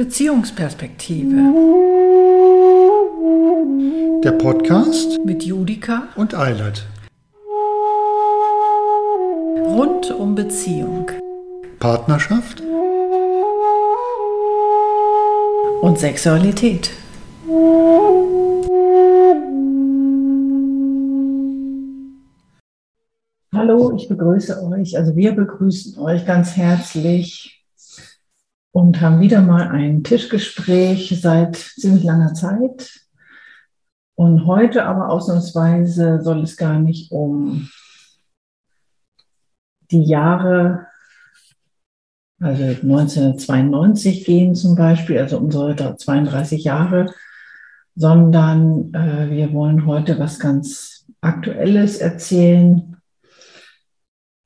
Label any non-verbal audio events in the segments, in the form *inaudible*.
Beziehungsperspektive. Der Podcast mit Judika und Eilert. Rund um Beziehung. Partnerschaft und Sexualität. Hallo, ich begrüße euch, also wir begrüßen euch ganz herzlich und haben wieder mal ein Tischgespräch seit ziemlich langer Zeit. Und heute aber ausnahmsweise soll es gar nicht um die Jahre, also 1992 gehen zum Beispiel, also unsere 32 Jahre, sondern äh, wir wollen heute was ganz Aktuelles erzählen,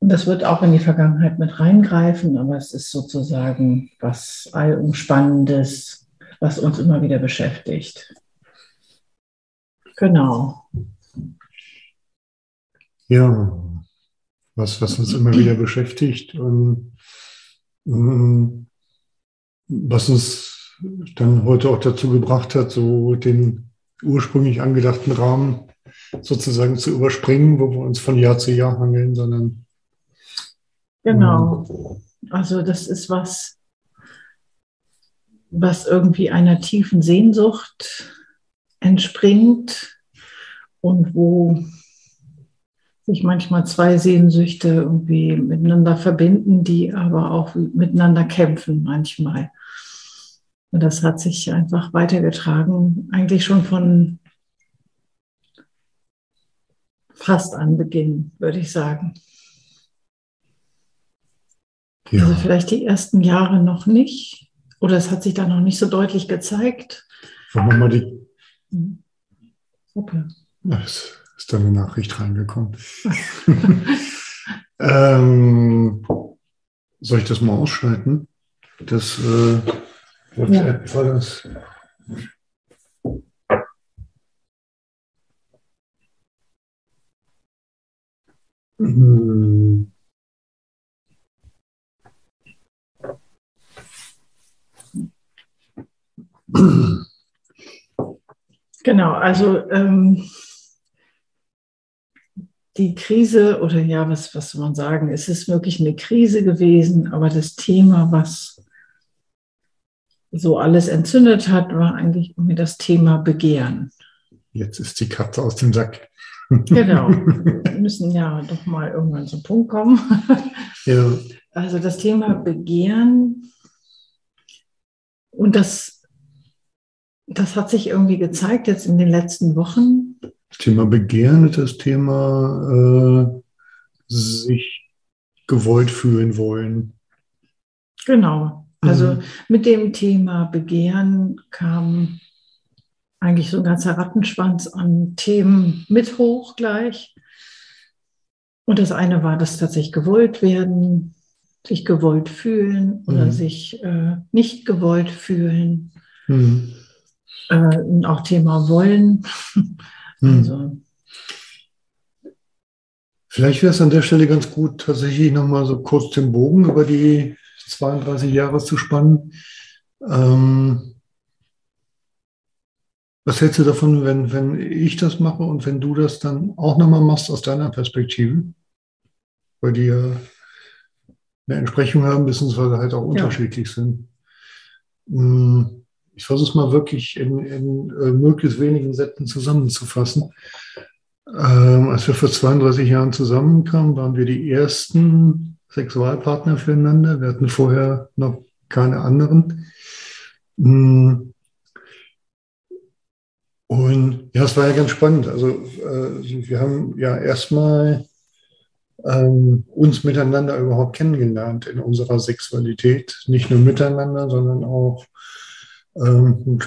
das wird auch in die Vergangenheit mit reingreifen, aber es ist sozusagen was Allumspannendes, was uns immer wieder beschäftigt. Genau. Ja, was, was uns immer wieder beschäftigt und mm, was uns dann heute auch dazu gebracht hat, so den ursprünglich angedachten Rahmen sozusagen zu überspringen, wo wir uns von Jahr zu Jahr hangeln, sondern Genau. Also das ist was, was irgendwie einer tiefen Sehnsucht entspringt und wo sich manchmal zwei Sehnsüchte irgendwie miteinander verbinden, die aber auch miteinander kämpfen manchmal. Und das hat sich einfach weitergetragen, eigentlich schon von fast Anbeginn, würde ich sagen. Ja. Also vielleicht die ersten Jahre noch nicht. Oder es hat sich da noch nicht so deutlich gezeigt. Wollen wir mal die. Hm. Okay. Es ist da eine Nachricht reingekommen. *laughs* ähm, soll ich das mal ausschalten? Das äh, WhatsApp ja. war das. Hm. Genau, also ähm, die Krise oder ja, was, was soll man sagen, es ist wirklich eine Krise gewesen, aber das Thema, was so alles entzündet hat, war eigentlich irgendwie das Thema Begehren. Jetzt ist die Katze aus dem Sack. *laughs* Genau, wir müssen ja doch mal irgendwann zum Punkt kommen. Ja. Also das Thema Begehren und das das hat sich irgendwie gezeigt jetzt in den letzten Wochen. Das Thema Begehren ist das Thema äh, sich gewollt fühlen wollen. Genau. Also mhm. mit dem Thema Begehren kam eigentlich so ein ganzer Rattenschwanz an Themen mit hoch gleich. Und das eine war das tatsächlich gewollt werden, sich gewollt fühlen oder mhm. sich äh, nicht gewollt fühlen. Mhm äh, auch Thema Wollen. Hm. Also. Vielleicht wäre es an der Stelle ganz gut, tatsächlich nochmal so kurz den Bogen über die 32 Jahre zu spannen. Ähm, was hältst du davon, wenn, wenn ich das mache und wenn du das dann auch nochmal machst aus deiner Perspektive? Weil die ja eine Entsprechung haben, beziehungsweise halt auch ja. unterschiedlich sind. Hm ich versuche es mal wirklich in, in äh, möglichst wenigen Sätzen zusammenzufassen. Ähm, als wir vor 32 Jahren zusammenkamen, waren wir die ersten Sexualpartner füreinander. Wir hatten vorher noch keine anderen. Mm. Und ja, es war ja ganz spannend. Also äh, wir haben ja erstmal ähm, uns miteinander überhaupt kennengelernt in unserer Sexualität. Nicht nur miteinander, sondern auch ein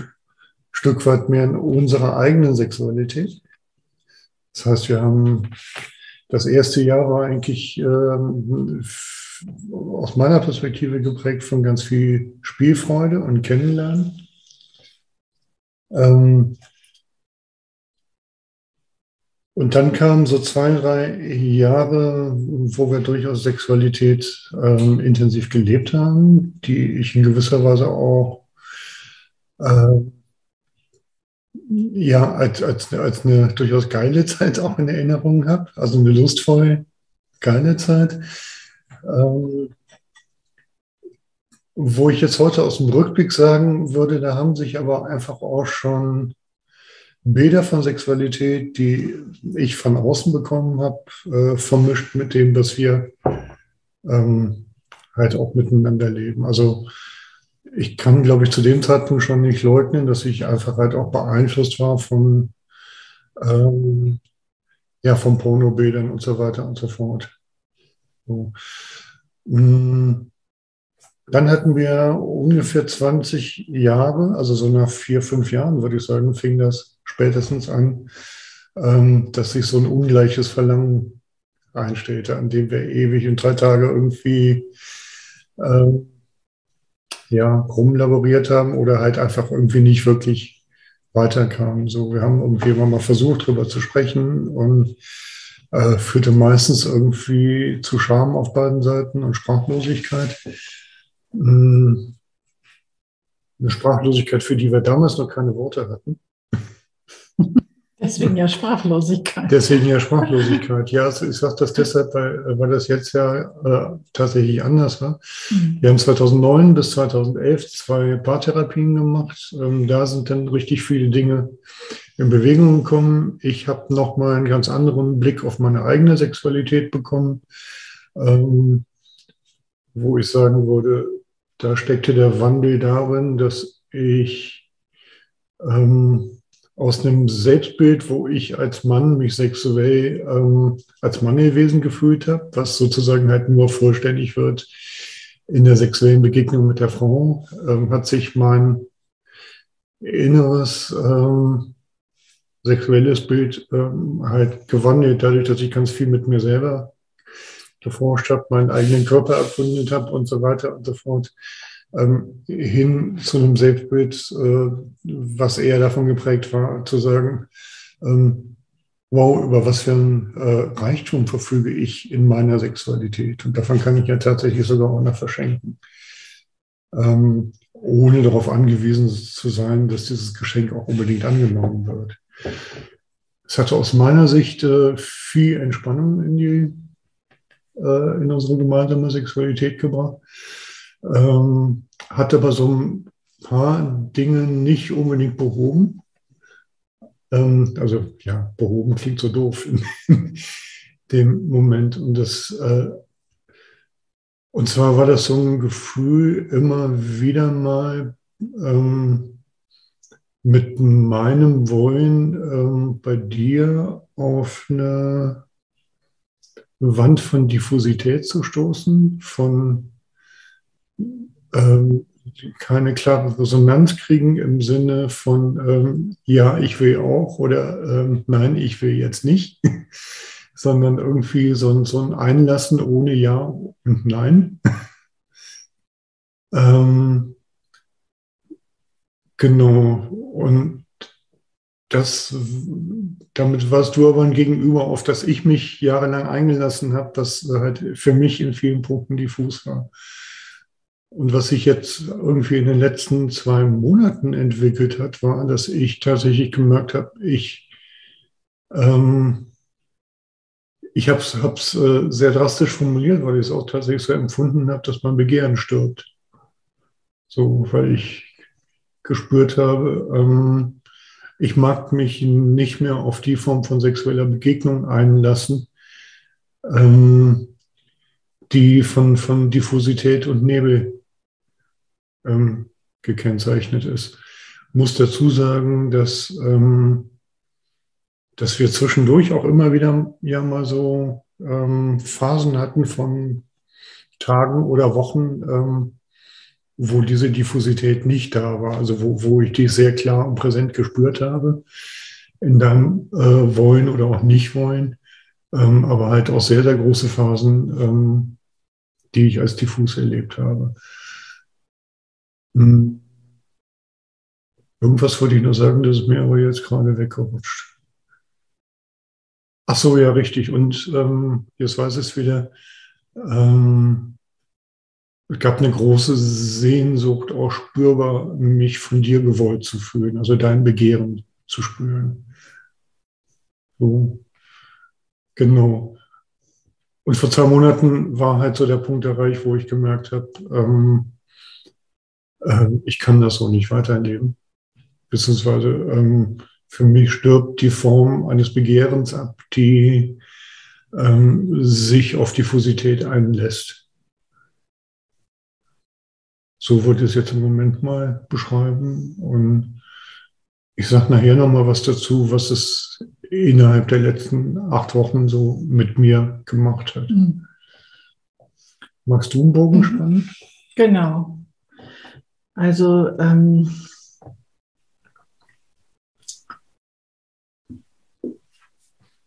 Stück weit mehr in unserer eigenen Sexualität. Das heißt, wir haben das erste Jahr war eigentlich ähm, aus meiner Perspektive geprägt von ganz viel Spielfreude und Kennenlernen. Ähm, und dann kamen so zwei, drei Jahre, wo wir durchaus Sexualität ähm, intensiv gelebt haben, die ich in gewisser Weise auch ja, als, als, als eine durchaus geile Zeit auch in Erinnerung habe, also eine lustvolle, geile Zeit. Ähm, wo ich jetzt heute aus dem Rückblick sagen würde, da haben sich aber einfach auch schon Bilder von Sexualität, die ich von außen bekommen habe, äh, vermischt mit dem, was wir ähm, halt auch miteinander leben. Also ich kann, glaube ich, zu dem Zeitpunkt schon nicht leugnen, dass ich einfach halt auch beeinflusst war von, ähm, ja, von Pornobildern und so weiter und so fort. So. Mm. Dann hatten wir ungefähr 20 Jahre, also so nach vier, fünf Jahren, würde ich sagen, fing das spätestens an, ähm, dass sich so ein ungleiches Verlangen einstellte, an dem wir ewig in drei Tage irgendwie ähm, ja, rumlaboriert haben oder halt einfach irgendwie nicht wirklich weiterkamen. So, wir haben irgendwie immer mal versucht, darüber zu sprechen und äh, führte meistens irgendwie zu Scham auf beiden Seiten und Sprachlosigkeit. Hm, eine Sprachlosigkeit, für die wir damals noch keine Worte hatten. Deswegen ja Sprachlosigkeit. Deswegen ja Sprachlosigkeit. Ja, also ich sage das deshalb, weil, weil das jetzt ja äh, tatsächlich anders war. Mhm. Wir haben 2009 bis 2011 zwei Paartherapien gemacht. Ähm, da sind dann richtig viele Dinge in Bewegung gekommen. Ich habe nochmal einen ganz anderen Blick auf meine eigene Sexualität bekommen, ähm, wo ich sagen würde, da steckte der Wandel darin, dass ich ähm, aus einem Selbstbild, wo ich als Mann mich sexuell ähm, als Mann gewesen gefühlt habe, was sozusagen halt nur vollständig wird in der sexuellen Begegnung mit der Frau, ähm, hat sich mein inneres ähm, sexuelles Bild ähm, halt gewandelt, dadurch, dass ich ganz viel mit mir selber geforscht habe, meinen eigenen Körper erkundet habe und so weiter und so fort ähm, hin zu einem Selbstbild, äh, was eher davon geprägt war, zu sagen, ähm, wow, über was für ein äh, Reichtum verfüge ich in meiner Sexualität. Und davon kann ich ja tatsächlich sogar auch noch verschenken. Ähm, ohne darauf angewiesen zu sein, dass dieses Geschenk auch unbedingt angenommen wird. Es hatte aus meiner Sicht äh, viel Entspannung in, die, äh, in unsere gemeinsame Sexualität gebracht ähm, hat aber so ein paar Dinge nicht unbedingt behoben. Ähm, also ja, behoben klingt so doof in dem Moment. Und das äh, und zwar war das so ein Gefühl, immer wieder mal ähm, mit meinem Wollen ähm, bei dir auf eine Wand von Diffusität zu stoßen, von ähm, keine klare Resonanz kriegen im Sinne von ähm, ja, ich will auch oder ähm, nein, ich will jetzt nicht, *laughs* sondern irgendwie so, so ein Einlassen ohne Ja und Nein. *laughs* ähm, genau. Und das, damit warst du aber ein Gegenüber, auf das ich mich jahrelang eingelassen habe, das halt für mich in vielen Punkten diffus war. Und was sich jetzt irgendwie in den letzten zwei Monaten entwickelt hat, war, dass ich tatsächlich gemerkt habe, ich, ähm, ich habe es äh, sehr drastisch formuliert, weil ich es auch tatsächlich so empfunden habe, dass mein Begehren stirbt. So, weil ich gespürt habe, ähm, ich mag mich nicht mehr auf die Form von sexueller Begegnung einlassen, ähm, die von, von Diffusität und Nebel ähm, gekennzeichnet ist. Muss dazu sagen, dass, ähm, dass wir zwischendurch auch immer wieder ja mal so ähm, Phasen hatten von Tagen oder Wochen, ähm, wo diese Diffusität nicht da war, also wo, wo ich die sehr klar und präsent gespürt habe, in deinem äh, Wollen oder auch Nicht-Wollen, ähm, aber halt auch sehr, sehr große Phasen, ähm, die ich als diffus erlebt habe. Hm. Irgendwas wollte ich nur sagen, das ist mir aber jetzt gerade weggerutscht. Ach so, ja, richtig. Und ähm, jetzt weiß ich es wieder. Ähm, gab eine große Sehnsucht, auch spürbar, mich von dir gewollt zu fühlen, also dein Begehren zu spüren. So, genau. Und vor zwei Monaten war halt so der Punkt erreicht, wo ich gemerkt habe, ähm, äh, ich kann das so nicht weiterleben. Beziehungsweise ähm, für mich stirbt die Form eines Begehrens ab, die ähm, sich auf Diffusität einlässt. So würde ich es jetzt im Moment mal beschreiben. Und ich sage nachher nochmal was dazu, was es innerhalb der letzten acht Wochen so mit mir gemacht hat. Mhm. Magst du einen Bogen mhm. spannen? Genau. Also ähm,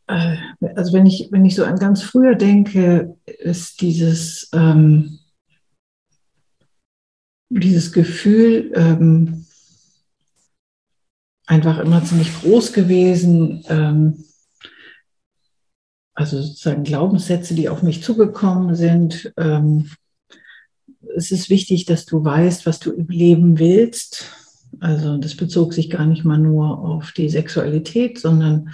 äh, also wenn ich, wenn ich so an ganz früher denke, ist dieses, ähm, dieses Gefühl ähm, einfach immer ziemlich groß gewesen. Ähm, also sozusagen Glaubenssätze, die auf mich zugekommen sind. Ähm, es ist wichtig, dass du weißt, was du im Leben willst. Also das bezog sich gar nicht mal nur auf die Sexualität, sondern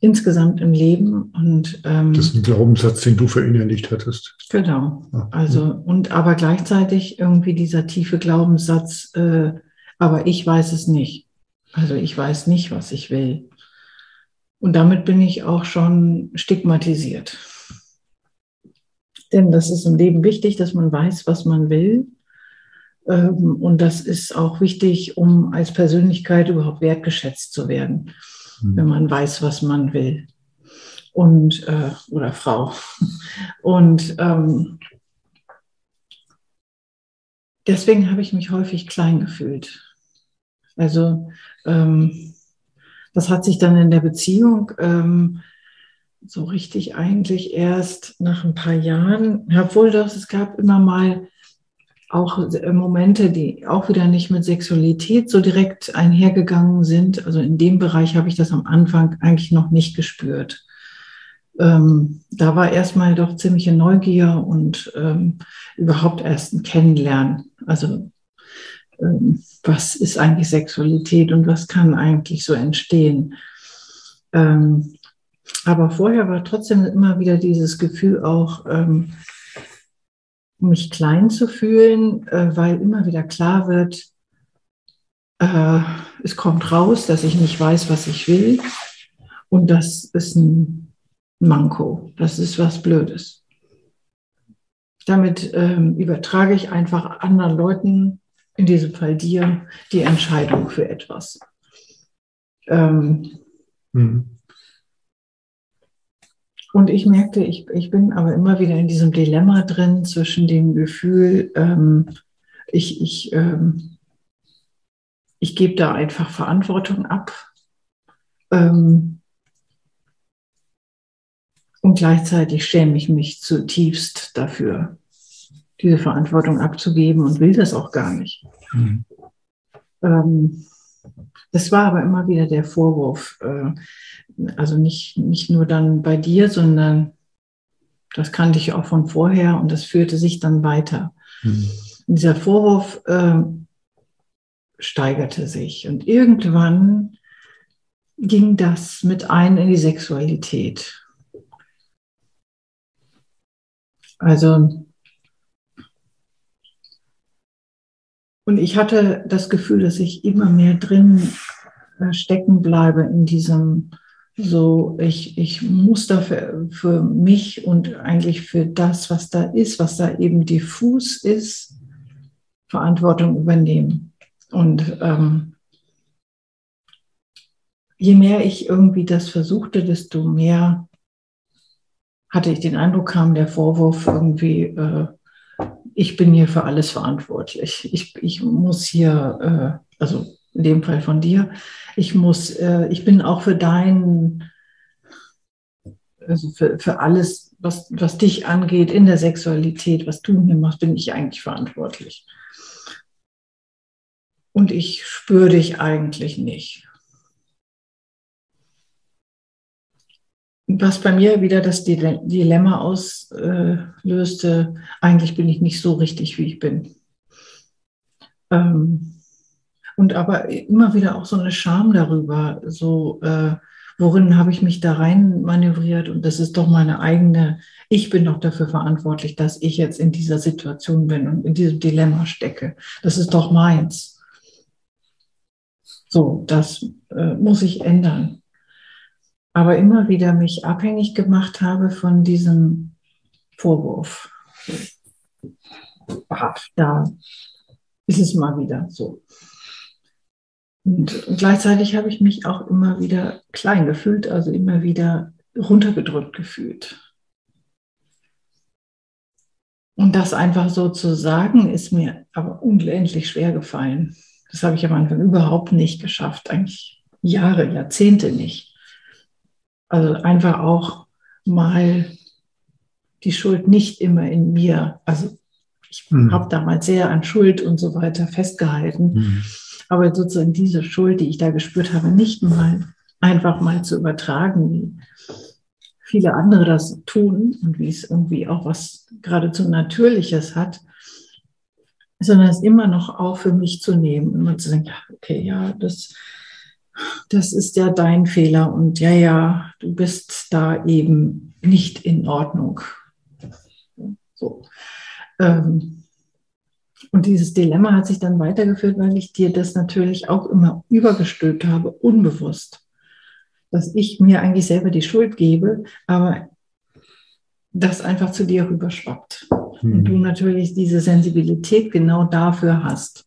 insgesamt im Leben. Und, ähm, das ist ein Glaubenssatz, den du verinnerlicht hattest. Genau. Ah, also, und aber gleichzeitig irgendwie dieser tiefe Glaubenssatz, äh, aber ich weiß es nicht. Also ich weiß nicht, was ich will. Und damit bin ich auch schon stigmatisiert. Denn das ist im Leben wichtig, dass man weiß, was man will. Ähm, und das ist auch wichtig, um als Persönlichkeit überhaupt wertgeschätzt zu werden mhm. wenn man weiß, was man will. Und, äh, oder Frau. *laughs* Und ähm, deswegen habe ich mich häufig klein gefühlt. Also ähm, das hat sich dann in der Beziehung ähm, so richtig eigentlich erst nach ein paar Jahren, obwohl das, es gab immer mal auch äh, Momente, die auch wieder nicht mit Sexualität so direkt einhergegangen sind. Also in dem Bereich habe ich das am Anfang eigentlich noch nicht gespürt. Ähm, da war erstmal doch ziemliche Neugier und ähm, überhaupt erst ein Kennenlernen. Also ähm, was ist eigentlich Sexualität und was kann eigentlich so entstehen? Aber vorher war trotzdem immer wieder dieses Gefühl auch, ähm, mich klein zu fühlen, äh, weil immer wieder klar wird, äh, es kommt raus, dass ich nicht weiß, was ich will. Und das ist ein Manko. Das ist was Blödes. Damit ähm, übertrage ich einfach anderen Leuten, in diesem Fall dir, die Entscheidung für etwas. Ähm, mhm. Und ich merkte, ich, ich bin aber immer wieder in diesem Dilemma drin zwischen dem Gefühl, ähm, ich, ich, ähm, ich gebe da einfach Verantwortung ab. Ähm, und gleichzeitig schäme ich mich zutiefst dafür, diese Verantwortung abzugeben und will das auch gar nicht. Mhm. Ähm, das war aber immer wieder der Vorwurf, äh, also nicht, nicht nur dann bei dir, sondern das kannte ich auch von vorher und das führte sich dann weiter. Mhm. dieser Vorwurf äh, steigerte sich und irgendwann ging das mit ein in die Sexualität. Also, und ich hatte das Gefühl, dass ich immer mehr drin äh, stecken bleibe in diesem so, ich, ich muss dafür für mich und eigentlich für das, was da ist, was da eben diffus ist, Verantwortung übernehmen. Und ähm, je mehr ich irgendwie das versuchte, desto mehr hatte ich den Eindruck, kam der Vorwurf irgendwie, äh, ich bin hier für alles verantwortlich. Ich, ich muss hier, äh, also in dem Fall von dir. Ich muss, äh, ich bin auch für dein, also für, für alles, was, was dich angeht in der Sexualität, was du mir machst, bin ich eigentlich verantwortlich. Und ich spüre dich eigentlich nicht. Was bei mir wieder das Dilemma auslöste, eigentlich bin ich nicht so richtig, wie ich bin. Ähm, und aber immer wieder auch so eine Scham darüber, so äh, worin habe ich mich da rein manövriert und das ist doch meine eigene, ich bin doch dafür verantwortlich, dass ich jetzt in dieser Situation bin und in diesem Dilemma stecke. Das ist doch meins. So, das äh, muss ich ändern. Aber immer wieder mich abhängig gemacht habe von diesem Vorwurf. Ach, da ist es mal wieder so. Und gleichzeitig habe ich mich auch immer wieder klein gefühlt, also immer wieder runtergedrückt gefühlt. Und das einfach so zu sagen, ist mir aber unendlich schwer gefallen. Das habe ich am Anfang überhaupt nicht geschafft, eigentlich Jahre, Jahrzehnte nicht. Also einfach auch mal die Schuld nicht immer in mir. Also ich mhm. habe damals sehr an Schuld und so weiter festgehalten. Mhm aber sozusagen diese Schuld, die ich da gespürt habe, nicht mal einfach mal zu übertragen, wie viele andere das tun und wie es irgendwie auch was geradezu Natürliches hat, sondern es immer noch auch für mich zu nehmen, immer zu sagen, ja, okay, ja, das, das ist ja dein Fehler und ja, ja, du bist da eben nicht in Ordnung. So. Ähm, und dieses Dilemma hat sich dann weitergeführt, weil ich dir das natürlich auch immer übergestülpt habe, unbewusst. Dass ich mir eigentlich selber die Schuld gebe, aber das einfach zu dir rüberschwappt. Hm. Und du natürlich diese Sensibilität genau dafür hast.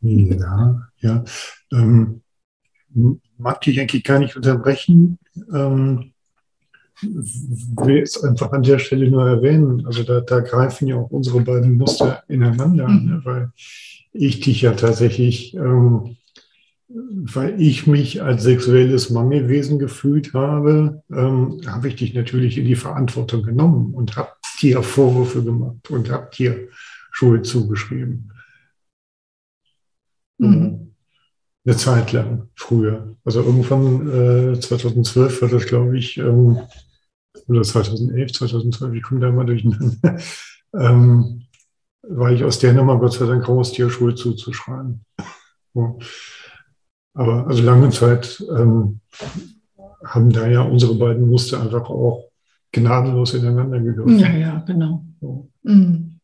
Ja, ja. Ähm, mag dich eigentlich gar nicht unterbrechen. Ähm, will es einfach an der Stelle nur erwähnen. Also da, da greifen ja auch unsere beiden Muster ineinander, mhm. ne? weil ich dich ja tatsächlich, ähm, weil ich mich als sexuelles Mangelwesen gefühlt habe, ähm, habe ich dich natürlich in die Verantwortung genommen und habe dir Vorwürfe gemacht und habe dir Schuld zugeschrieben. Mhm. Eine Zeit lang, früher. Also irgendwann äh, 2012 war das, glaube ich, ähm, oder 2011, 2012, ich komme da immer durcheinander, *laughs* ähm, war ich aus der Nummer Gott sei Dank raus, dir Schuld zuzuschreiben. *laughs* So. Aber also lange Zeit ähm, haben da ja unsere beiden Muster einfach auch gnadenlos ineinander gegriffen. Ja, ja, genau. So. Mhm.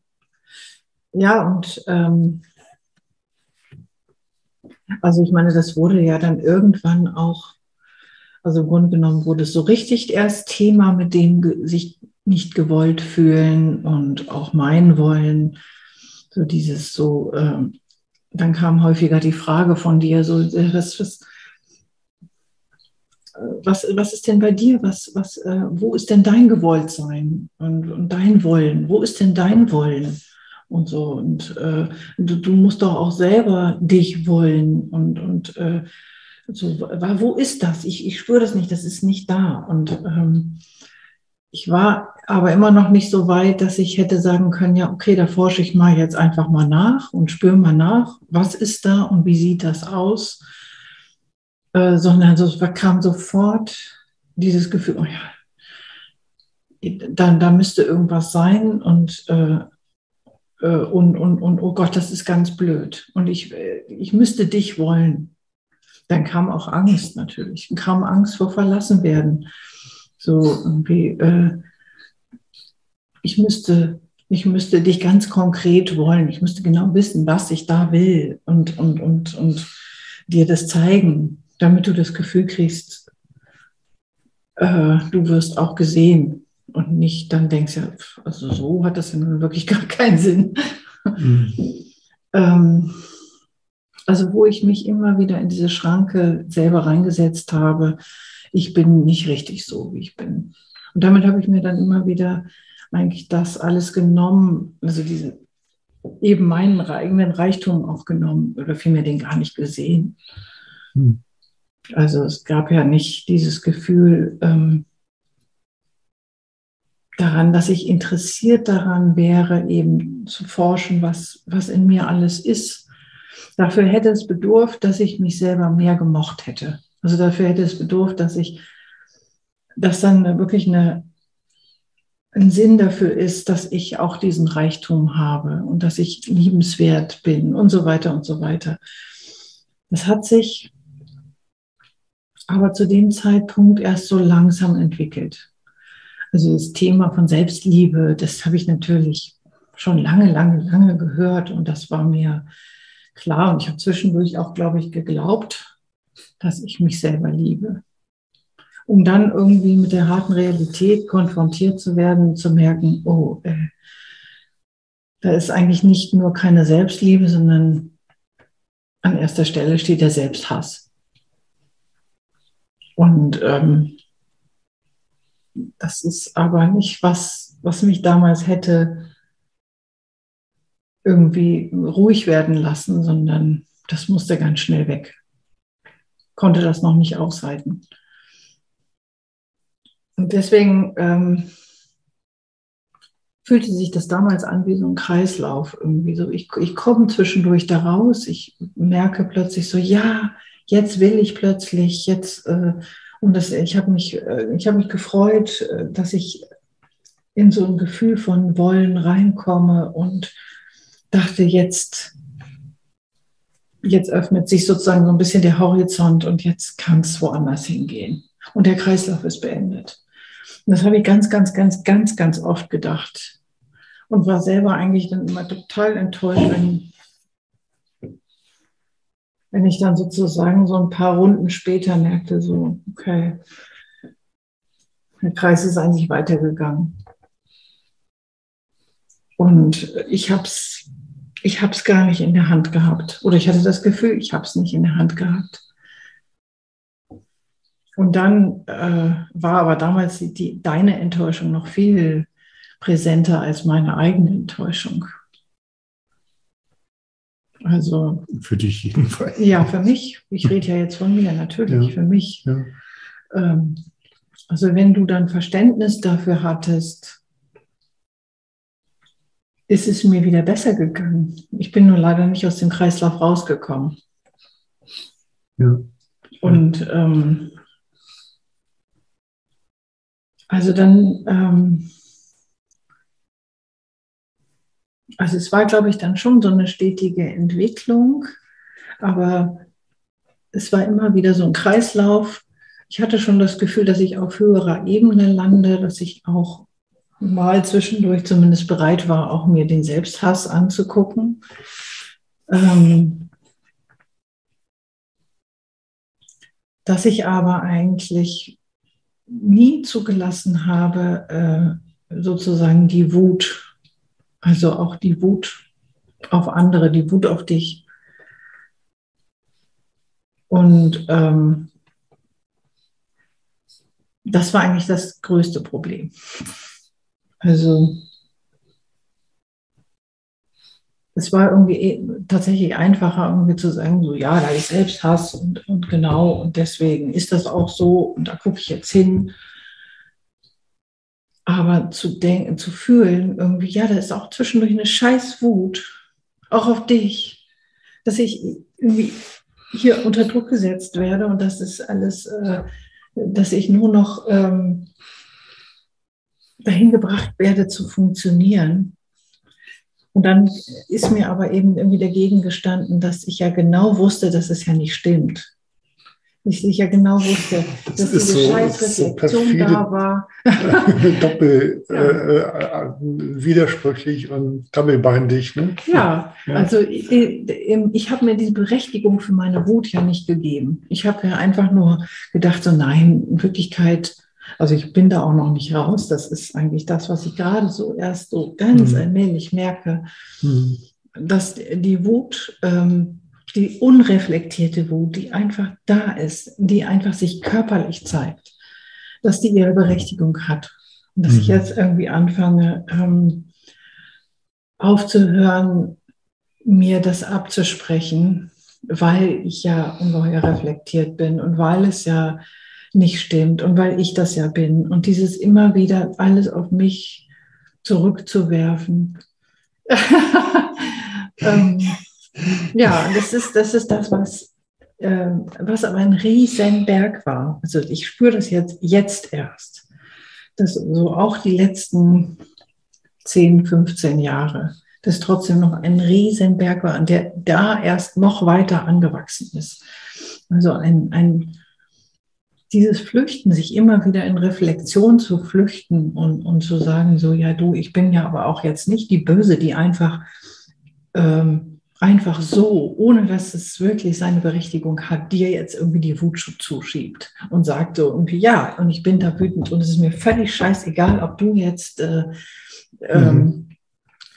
Ja, und ähm, also ich meine, das wurde ja dann irgendwann auch also im Grunde genommen wurde es so richtig erst Thema, mit dem sich nicht gewollt fühlen und auch meinen wollen. So dieses so, äh, dann kam häufiger die Frage von dir, so, äh, was, was, äh, was, was ist denn bei dir? Was, was, äh, wo ist denn dein Gewolltsein und, und dein Wollen? Wo ist denn dein Wollen? Und so, und äh, du, du, musst doch auch selber dich wollen und, und äh, so, wo ist das? Ich, ich spüre das nicht, das ist nicht da. Und ähm, ich war aber immer noch nicht so weit, dass ich hätte sagen können, ja, okay, da forsche ich mal jetzt einfach mal nach und spüre mal nach, was ist da und wie sieht das aus. Äh, sondern so, es kam sofort dieses Gefühl, oh ja, dann, da müsste irgendwas sein und, äh, und, und, und, oh Gott, das ist ganz blöd. Und ich, äh, ich müsste dich wollen dann kam auch Angst natürlich. Dann kam Angst vor Verlassenwerden. So irgendwie, äh, ich müsste, ich müsste dich ganz konkret wollen. Ich müsste genau wissen, was ich da will und, und, und, und dir das zeigen, damit du das Gefühl kriegst, äh, du wirst auch gesehen und nicht dann denkst, ja, also so hat das ja wirklich *laughs* gar keinen Sinn. Mhm. ähm, also wo ich mich immer wieder in diese Schranke selber reingesetzt habe, ich bin nicht richtig so, wie ich bin. Und damit habe ich mir dann immer wieder eigentlich das alles genommen, also diese eben meinen eigenen Reichtum auch genommen oder vielmehr den gar nicht gesehen. Hm. Also es gab ja nicht dieses Gefühl ähm, daran, dass ich interessiert daran wäre, eben zu forschen, was, was in mir alles ist Dafür hätte es bedurft, dass ich mich selber mehr gemocht hätte. Also dafür hätte es bedurft, dass ich, dass dann wirklich eine, ein Sinn dafür ist, dass ich auch diesen Reichtum habe und dass ich liebenswert bin und so weiter und so weiter. Das hat sich aber zu dem Zeitpunkt erst so langsam entwickelt. Also das Thema von Selbstliebe, das habe ich natürlich schon lange, lange, lange gehört und das war mir klar und ich habe zwischendurch auch, glaube ich, geglaubt, dass ich mich selber liebe. Um dann irgendwie mit der harten Realität konfrontiert zu werden, zu merken, oh, äh, da ist eigentlich nicht nur keine Selbstliebe, sondern an erster Stelle steht der Selbsthass. Und ähm, das ist aber nicht was, was mich damals hätte irgendwie ruhig werden lassen, sondern das musste ganz schnell weg. Konnte das noch nicht aushalten. Und deswegen ähm, fühlte sich das damals an wie so ein Kreislauf irgendwie so. Ich, ich komme zwischendurch da raus, ich merke plötzlich so, ja, jetzt will ich plötzlich, jetzt äh, und das, ich habe mich, äh, ich habe mich gefreut, äh, dass ich in so ein Gefühl von Wollen reinkomme und dachte, jetzt, jetzt öffnet sich sozusagen so ein bisschen der Horizont und jetzt kann es woanders hingehen. Und der Kreislauf ist beendet. Und das habe ich ganz, ganz, ganz, ganz, ganz oft gedacht. Und war selber eigentlich dann immer total enttäuscht, wenn, wenn ich dann sozusagen so ein paar Runden später merkte, so, okay, der Kreis ist eigentlich weitergegangen. Und ich habe es ich hab's gar nicht in der Hand gehabt. Oder ich hatte das Gefühl, ich habe es nicht in der Hand gehabt. Und dann äh, war aber damals die, die, deine Enttäuschung noch viel präsenter als meine eigene Enttäuschung. Also für dich jedenfalls. Ja, für mich. Ich rede ja jetzt von mir, natürlich, ja. für mich. Ja. Ähm, also wenn du dann Verständnis dafür hattest, ist es mir wieder besser gegangen. Ich bin nur leider nicht aus dem Kreislauf rausgekommen. Ja. Und ähm, also dann, ähm, also es war, glaube ich, dann schon so eine stetige Entwicklung, aber es war immer wieder so ein Kreislauf. Ich hatte schon das Gefühl, dass ich auf höherer Ebene lande, dass ich auch mal zwischendurch zumindest bereit war, auch mir den Selbsthass anzugucken. Ähm, dass ich aber eigentlich nie zugelassen habe, äh, sozusagen die Wut, also auch die Wut auf andere, die Wut auf dich. Und ähm, das war eigentlich das größte Problem. Also es war irgendwie eh, tatsächlich einfacher, irgendwie zu sagen, so ja, da ist Selbsthass und, und genau, und deswegen ist das auch so und da gucke ich jetzt hin. Aber zu denken, zu fühlen, irgendwie, ja, da ist auch zwischendurch eine Scheißwut, auch auf dich, dass ich irgendwie hier unter Druck gesetzt werde und das ist alles, äh, dass ich nur noch ähm, dahin gebracht werde zu funktionieren. Und dann ist mir aber eben irgendwie dagegen gestanden, dass ich ja genau wusste, dass es ja nicht stimmt. Ich, ja genau wusste, dass das diese so, Scheißreflexion so da war. *laughs* Doppel ja. äh, äh, widersprüchlich und doppelbeindig. Ne? Ja, ja, also ich, ich habe mir diese Berechtigung für meine Wut ja nicht gegeben. Ich habe ja einfach nur gedacht, so nein, in Wirklichkeit also ich bin da auch noch nicht raus. Das ist eigentlich das, was ich gerade so erst so ganz mhm. allmählich merke, mhm. dass die Wut, ähm, die unreflektierte Wut, die einfach da ist, die einfach sich körperlich zeigt, dass die ihre Berechtigung hat. Und dass mhm. ich jetzt irgendwie anfange, ähm, aufzuhören, mir das abzusprechen, weil ich ja ungeheuer reflektiert bin und weil es ja nicht stimmt und weil ich das ja bin. Und dieses immer wieder alles auf mich zurückzuwerfen. *laughs* ähm, ja, das ist, das ist das, was, äh, was aber ein Riesenberg war. Also ich spüre das jetzt, jetzt erst. dass so auch die letzten 10, 15 Jahre, das trotzdem noch ein Riesenberg war, der da erst noch weiter angewachsen ist. Also ein, ein dieses Flüchten, sich immer wieder in Reflexion zu flüchten und, und zu sagen, so, ja, du, ich bin ja aber auch jetzt nicht die Böse, die einfach, ähm, einfach so, ohne dass es wirklich seine Berechtigung hat, dir jetzt irgendwie die Wut zuschiebt und sagt so irgendwie, ja, und ich bin da wütend und es ist mir völlig scheißegal, ob du jetzt äh, ähm, mhm.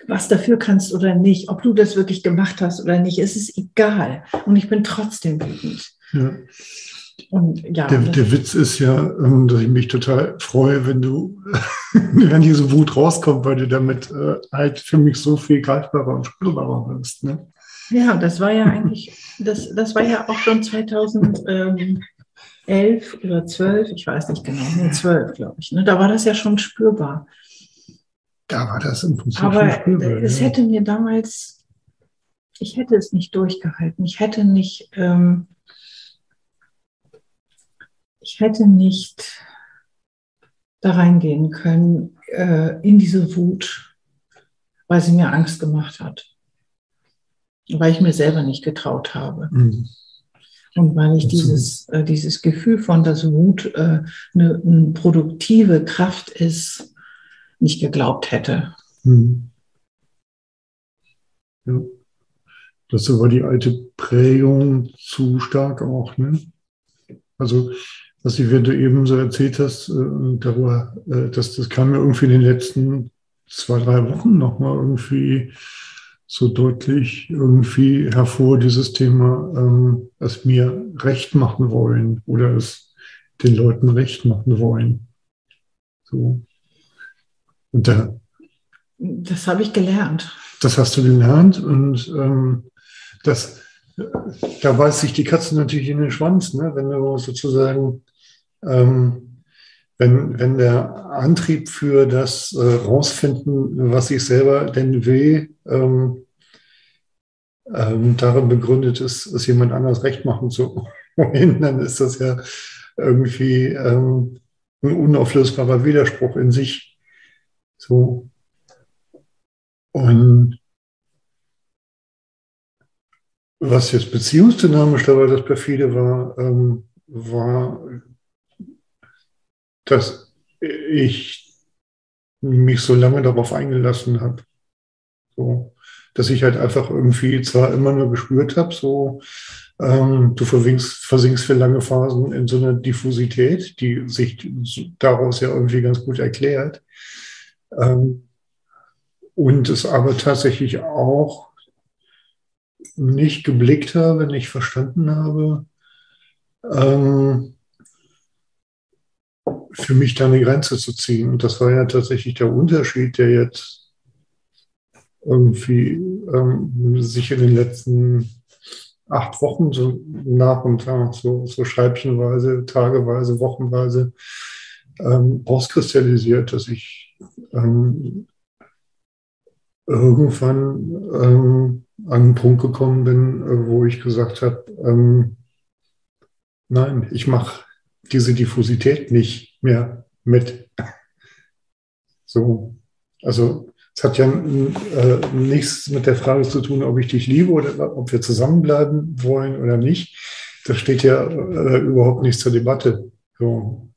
was dafür kannst oder nicht, ob du das wirklich gemacht hast oder nicht, es ist egal und ich bin trotzdem wütend. Ja. Und, ja, der, der, Witz ist ja, ähm, dass ich mich total freue, wenn du, *laughs* wenn diese Wut rauskommt, weil du damit äh, halt für mich so viel greifbarer und spürbarer wirst. Ne? Ja, das war ja eigentlich, das, das war ja auch schon 2011 oder 12, ich weiß nicht genau, nee, 12, glaube ich. Ne? Da war das ja schon spürbar. Da war das im Prinzip Aber spürbar, es ja. hätte mir damals, ich hätte es nicht durchgehalten. Ich hätte nicht, ähm, ich hätte nicht da reingehen können äh, in diese Wut, weil sie mir Angst gemacht hat. Weil ich mir selber nicht getraut habe. Mhm. Und weil ich dieses, äh, dieses Gefühl von, dass Wut äh, eine, eine, produktive Kraft ist, nicht geglaubt hätte. Mhm. Ja. Das war die alte Prägung zu stark auch, ne? Also was ich, wenn du eben so erzählt hast, äh, darüber, äh, dass das kam mir irgendwie in den letzten zwei, drei Wochen nochmal irgendwie so deutlich irgendwie hervor, dieses Thema, ähm, es mir recht machen wollen oder es den Leuten recht machen wollen. So. Und da. Das habe ich gelernt. Das hast du gelernt und ähm, das, da beißt sich die Katze natürlich in den Schwanz, ne? wenn du sozusagen ähm, wenn, wenn der Antrieb für das äh, Rausfinden, was ich selber denn will, ähm, ähm, darin begründet ist, es jemand anders recht machen zu wollen, dann ist das ja irgendwie ähm, ein unauflösbarer Widerspruch in sich. So. Und was jetzt beziehungsdynamisch dabei das perfide war, ähm, war dass ich mich so lange darauf eingelassen habe. So, dass ich halt einfach irgendwie zwar immer nur gespürt habe, so ähm, du versinkst, versinkst für lange Phasen in so einer Diffusität, die sich daraus ja irgendwie ganz gut erklärt. Ähm, und es aber tatsächlich auch nicht geblickt habe, nicht verstanden habe, ähm, für mich da eine Grenze zu ziehen. Und das war ja tatsächlich der Unterschied, der jetzt irgendwie ähm, sich in den letzten acht Wochen so nach und nach, so, so scheibchenweise, tageweise, wochenweise ähm, auskristallisiert, dass ich ähm, irgendwann ähm, an einen Punkt gekommen bin, äh, wo ich gesagt habe, ähm, nein, ich mache diese Diffusität nicht mehr mit. *laughs* So, also es hat ja äh, nichts mit der Frage zu tun, ob ich dich liebe oder ob wir zusammenbleiben wollen oder nicht. Das steht ja äh, überhaupt nicht zur Debatte. So.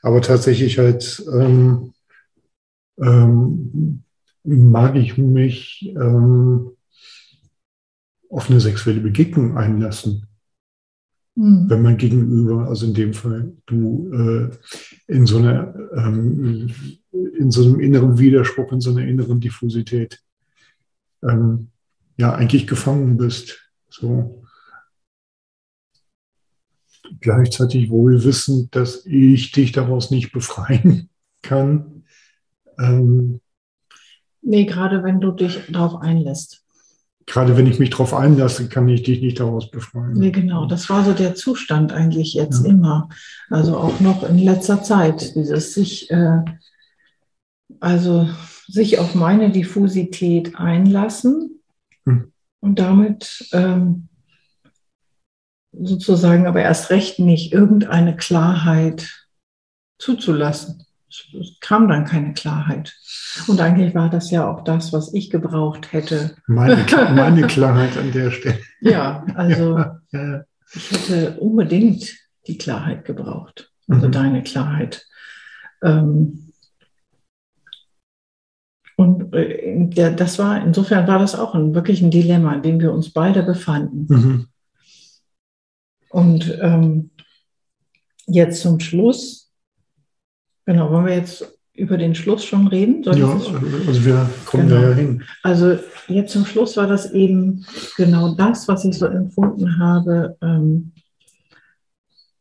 Aber tatsächlich halt ähm, ähm, mag ich mich ähm, auf eine sexuelle Begegnung einlassen. Mhm. Wenn man gegenüber, also in dem Fall du, äh, in, so einer, ähm, in so einem inneren Widerspruch, in so einer inneren Diffusität, ähm, ja, eigentlich gefangen bist. So. Gleichzeitig wohl wissend, dass ich dich daraus nicht befreien *laughs* kann. Ähm, nee, gerade wenn du dich darauf einlässt gerade wenn ich mich darauf einlasse, kann ich dich nicht daraus befreien. Nee, genau. Das war so der Zustand eigentlich jetzt ja. immer. Also auch noch in letzter Zeit, dieses sich, äh, also sich auf meine Diffusität einlassen hm. und damit ähm, sozusagen aber erst recht nicht irgendeine Klarheit zuzulassen. Es kam dann keine Klarheit. Und eigentlich war das ja auch das, was ich gebraucht hätte. Meine, *laughs* meine Klarheit an der Stelle. Ja, also ja, ja. ich hätte unbedingt die Klarheit gebraucht. Also mhm. deine Klarheit. Ähm, und äh, das war, insofern war das auch ein, wirklich ein Dilemma, in dem wir uns beide befanden. Mhm. Und ähm, jetzt zum Schluss, genau, wollen wir jetzt über den Schluss schon reden? Soll ja, also wir kommen genau. da ja hin. Also jetzt zum Schluss war das eben genau das, was ich so empfunden habe, ähm,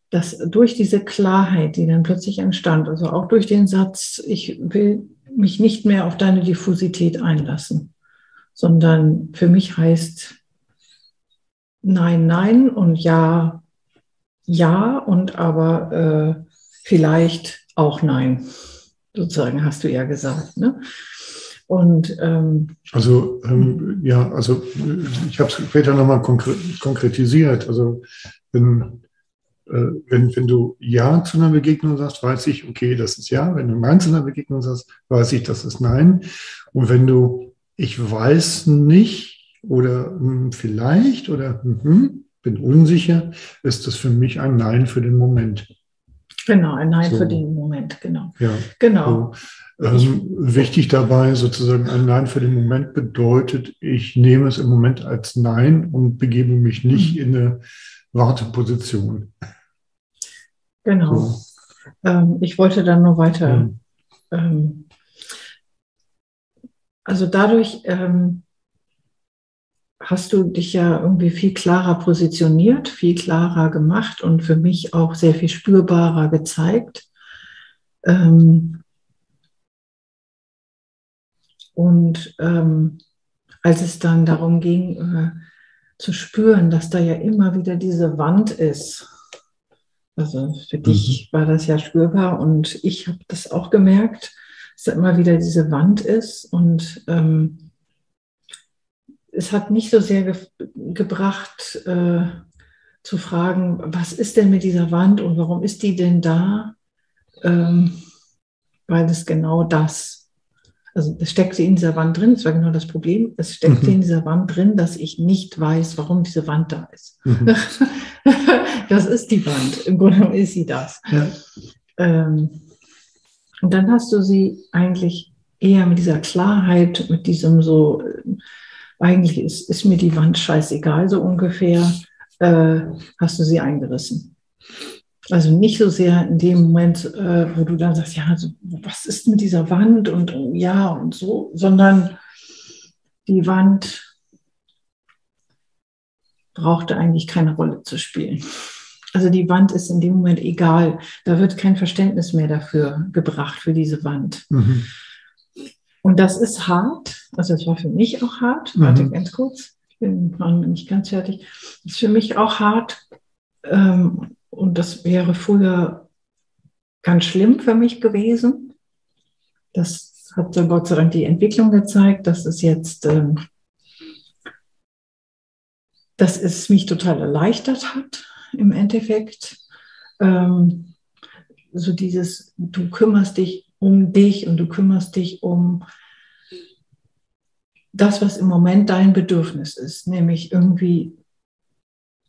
dass durch diese Klarheit, die dann plötzlich entstand, also auch durch den Satz, ich will mich nicht mehr auf deine Diffusität einlassen, sondern für mich heißt Nein, Nein und Ja, Ja und aber äh, vielleicht auch Nein sozusagen, hast du ja gesagt. Ne? Und ähm, also ähm, ja, also ich habe es später nochmal konkre konkretisiert. Also wenn, äh, wenn, wenn du Ja zu einer Begegnung sagst, weiß ich, okay, das ist Ja. Wenn du Nein zu einer Begegnung sagst, weiß ich, das ist Nein. Und wenn du Ich weiß nicht oder hm, vielleicht oder hm, bin unsicher, ist das für mich ein Nein für den Moment. Genau, ein Nein so. für den Moment, genau. Ja, genau. So. Ähm, wichtig dabei sozusagen, ein Nein für den Moment bedeutet, ich nehme es im Moment als Nein und begebe mich nicht mhm. in eine Warteposition. Genau. So. Ähm, ich wollte dann nur weiter. Ja. Ähm, also dadurch, ähm, hast du dich ja irgendwie viel klarer positioniert, viel klarer gemacht und für mich auch sehr viel spürbarer gezeigt. Ähm und ähm, als es dann darum ging, äh, zu spüren, dass da ja immer wieder diese Wand ist. Also für mhm. dich war das ja spürbar und ich habe das auch gemerkt, dass da immer wieder diese Wand ist und ähm, es hat nicht so sehr ge gebracht, äh, zu fragen, was ist denn mit dieser Wand und warum ist die denn da? Ähm, weil es genau das, also es steckte in dieser Wand drin, das war genau das Problem, es steckte mhm. in dieser Wand drin, dass ich nicht weiß, warum diese Wand da ist. Mhm. *laughs* das ist die Wand, im Grunde genommen ist sie das. Ja. Ähm, und dann hast du sie eigentlich eher mit dieser Klarheit, mit diesem so eigentlich ist, ist mir die Wand scheißegal, so ungefähr, äh, hast du sie eingerissen. Also nicht so sehr in dem Moment, äh, wo du dann sagst, ja, also, was ist mit dieser Wand und, ja und so, sondern die Wand brauchte eigentlich keine Rolle zu spielen. Also die Wand ist in dem Moment egal. Da wird kein Verständnis mehr dafür gebracht, für diese Wand. Mhm. Und das ist hart. Also es war für mich auch hart. Mhm. Warte ganz kurz. Ich bin noch nicht ganz fertig. Das ist für mich auch hart. Ähm, und das wäre früher ganz schlimm für mich gewesen. Das hat so Gott sei Dank die Entwicklung gezeigt, dass es jetzt, ähm, dass es mich total erleichtert hat im Endeffekt. Ähm, so dieses, du kümmerst dich um dich und du kümmerst dich um das, was im Moment dein Bedürfnis ist, nämlich irgendwie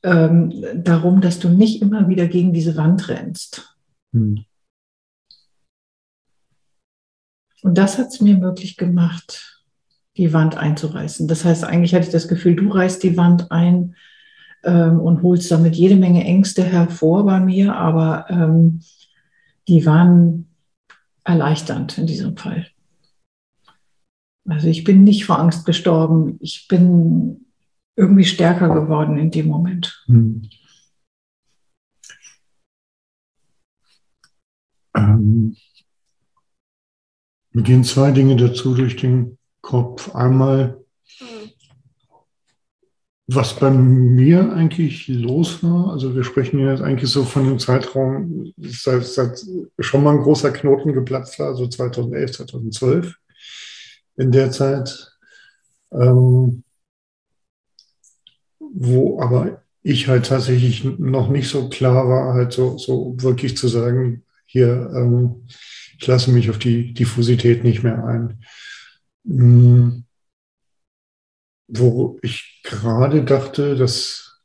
ähm, darum, dass du nicht immer wieder gegen diese Wand rennst. Hm. Und das hat es mir möglich gemacht, die Wand einzureißen. Das heißt, eigentlich hatte ich das Gefühl, du reißt die Wand ein ähm, und holst damit jede Menge Ängste hervor bei mir, aber ähm, die waren erleichternd in diesem Fall. Also ich bin nicht vor Angst gestorben, ich bin irgendwie stärker geworden in dem Moment. Hm. Ähm, mir gehen zwei Dinge dazu durch den Kopf. Einmal was bei mir eigentlich los war, also wir sprechen jetzt eigentlich so von einem Zeitraum, seit, seit schon mal ein großer Knoten geplatzt war, also 2011, 2012. In der Zeit, ähm, wo aber ich halt tatsächlich noch nicht so klar war, halt so, so wirklich zu sagen, hier, ähm, ich lasse mich auf die Diffusität nicht mehr ein. Wo ich gerade dachte, das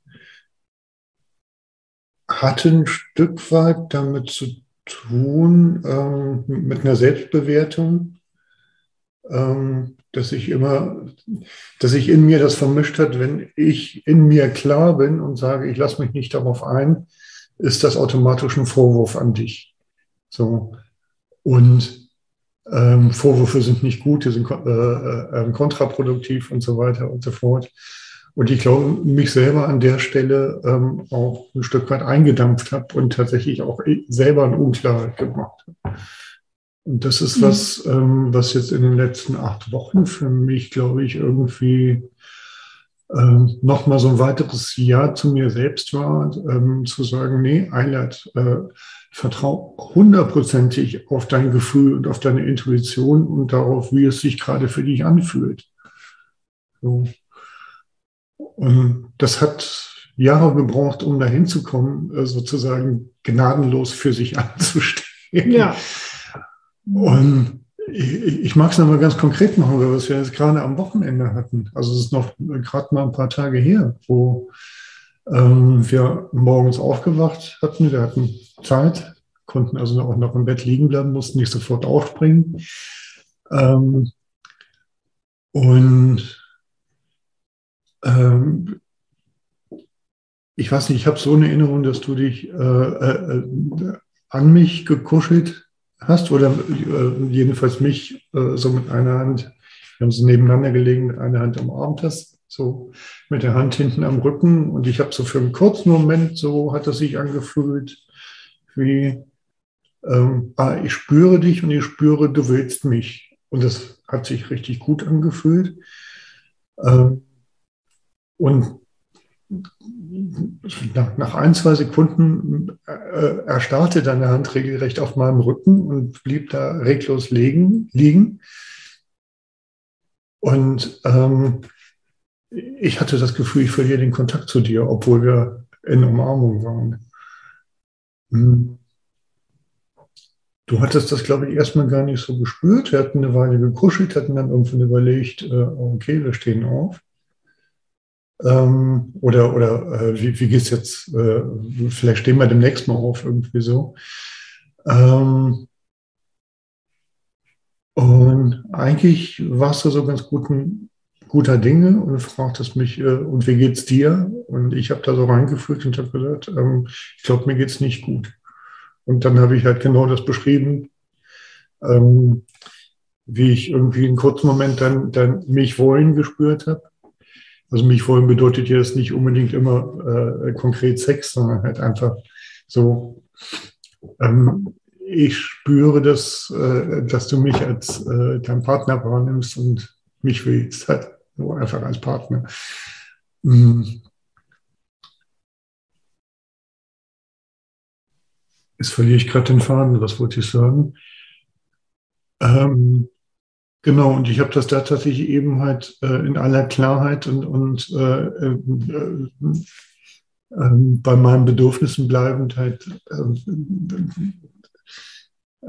hat ein Stück weit damit zu tun, ähm, mit einer Selbstbewertung, ähm, dass ich immer, dass sich in mir das vermischt hat, wenn ich in mir klar bin und sage, ich lasse mich nicht darauf ein, ist das automatisch ein Vorwurf an dich. So. Und ähm, Vorwürfe sind nicht gut, die sind äh, äh, ähm, kontraproduktiv und so weiter und so fort. Und ich glaube, mich selber an der Stelle ähm, auch ein Stück weit eingedampft habe und tatsächlich auch selber eine Unklarheit gemacht habe. Und das ist mhm. was, ähm, was jetzt in den letzten acht Wochen für mich, glaube ich, irgendwie ähm, nochmal so ein weiteres Ja zu mir selbst war, ähm, zu sagen, nee, Eilert, äh, vertrau hundertprozentig auf dein Gefühl und auf deine Intuition und darauf, wie es sich gerade für dich anfühlt. So. Und das hat Jahre gebraucht, um dahin zu kommen, äh, sozusagen gnadenlos für sich *laughs* anzustehen. Ja. Und ich, ich mag es nochmal ganz konkret machen, weil wir jetzt gerade am Wochenende hatten. Also es ist noch gerade mal ein paar Tage her, wo ähm, wir morgens aufgewacht hatten. Wir hatten Zeit, konnten also auch noch im Bett liegen bleiben, mussten nicht sofort aufspringen. Ähm, und ähm, ich weiß nicht, ich habe so eine Erinnerung, dass du dich äh, äh, äh an mich gekuschelt hast oder äh, jedenfalls mich äh, so mit einer Hand, wir haben so nebeneinander gelegen, mit einer Hand umarmt hast, so mit der Hand hinten am Rücken und ich habe so für einen kurzen Moment, so hat es sich angefühlt, wie ähm, ah, ich spüre dich und ich spüre, du willst mich. Und das hat sich richtig gut angefühlt. Ähm, und nach, nach, ein, zwei Sekunden äh, erstarrte deine Hand regelrecht auf meinem Rücken und blieb da reglos liegen. liegen. Und ähm, ich hatte das Gefühl, ich verliere den Kontakt zu dir, obwohl wir in Umarmung waren. Hm. Du hattest das, glaube ich, erstmal gar nicht so gespürt. Wir hatten eine Weile gekuschelt, hatten dann irgendwann überlegt, äh, okay, wir stehen auf. Ähm, oder oder äh, wie, wie es jetzt? Äh, vielleicht stehen wir demnächst mal auf, irgendwie so. Ähm, und eigentlich warst du so ganz guten, guter Dinge und fragtest mich, äh, und wie geht's dir? Und ich habe da so reingefühlt und habe gesagt, ähm, ich glaube, mir geht's nicht gut. Und dann habe ich halt genau das beschrieben, ähm, wie ich irgendwie einen kurzen Moment dann, dann mich wollen gespürt habe also mich wollen bedeutet jetzt nicht unbedingt immer äh, konkret Sex, sondern halt einfach so, ähm, ich spüre, dass, äh, dass du mich als äh, dein Partner wahrnimmst und mich willst, halt so einfach als Partner. Mhm. Jetzt verliere ich gerade den Faden, was wollte ich sagen? Ähm, Genau, und ich habe das da tatsächlich eben halt äh, in aller Klarheit und, und äh, äh, ähm, bei meinen Bedürfnissen bleibend halt ähm,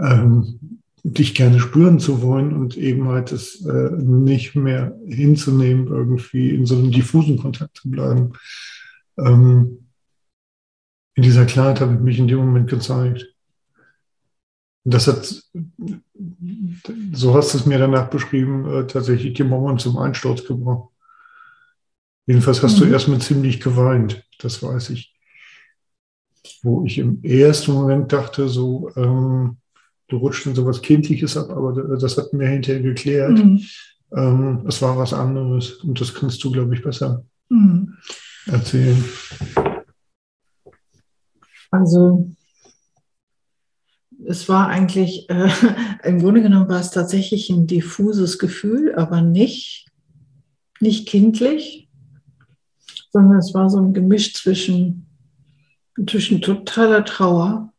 ähm, dich gerne spüren zu wollen und eben halt es äh, nicht mehr hinzunehmen, irgendwie in so einem diffusen Kontakt zu bleiben. Ähm, in dieser Klarheit habe ich mich in dem Moment gezeigt. Das hat, so hast du es mir danach beschrieben, äh, tatsächlich die Mauern zum Einsturz gebracht. Jedenfalls hast mhm. du erstmal ziemlich geweint, das weiß ich. Wo ich im ersten Moment dachte, so, ähm, du rutscht in sowas Kindliches ab, aber das hat mir hinterher geklärt. Mhm. Ähm, es war was anderes und das kannst du, glaube ich, besser mhm. erzählen. Also es war eigentlich, äh, *laughs* im Grunde genommen war es tatsächlich ein diffuses Gefühl, aber nicht, nicht kindlich, sondern es war so ein Gemisch zwischen, zwischen totaler Trauer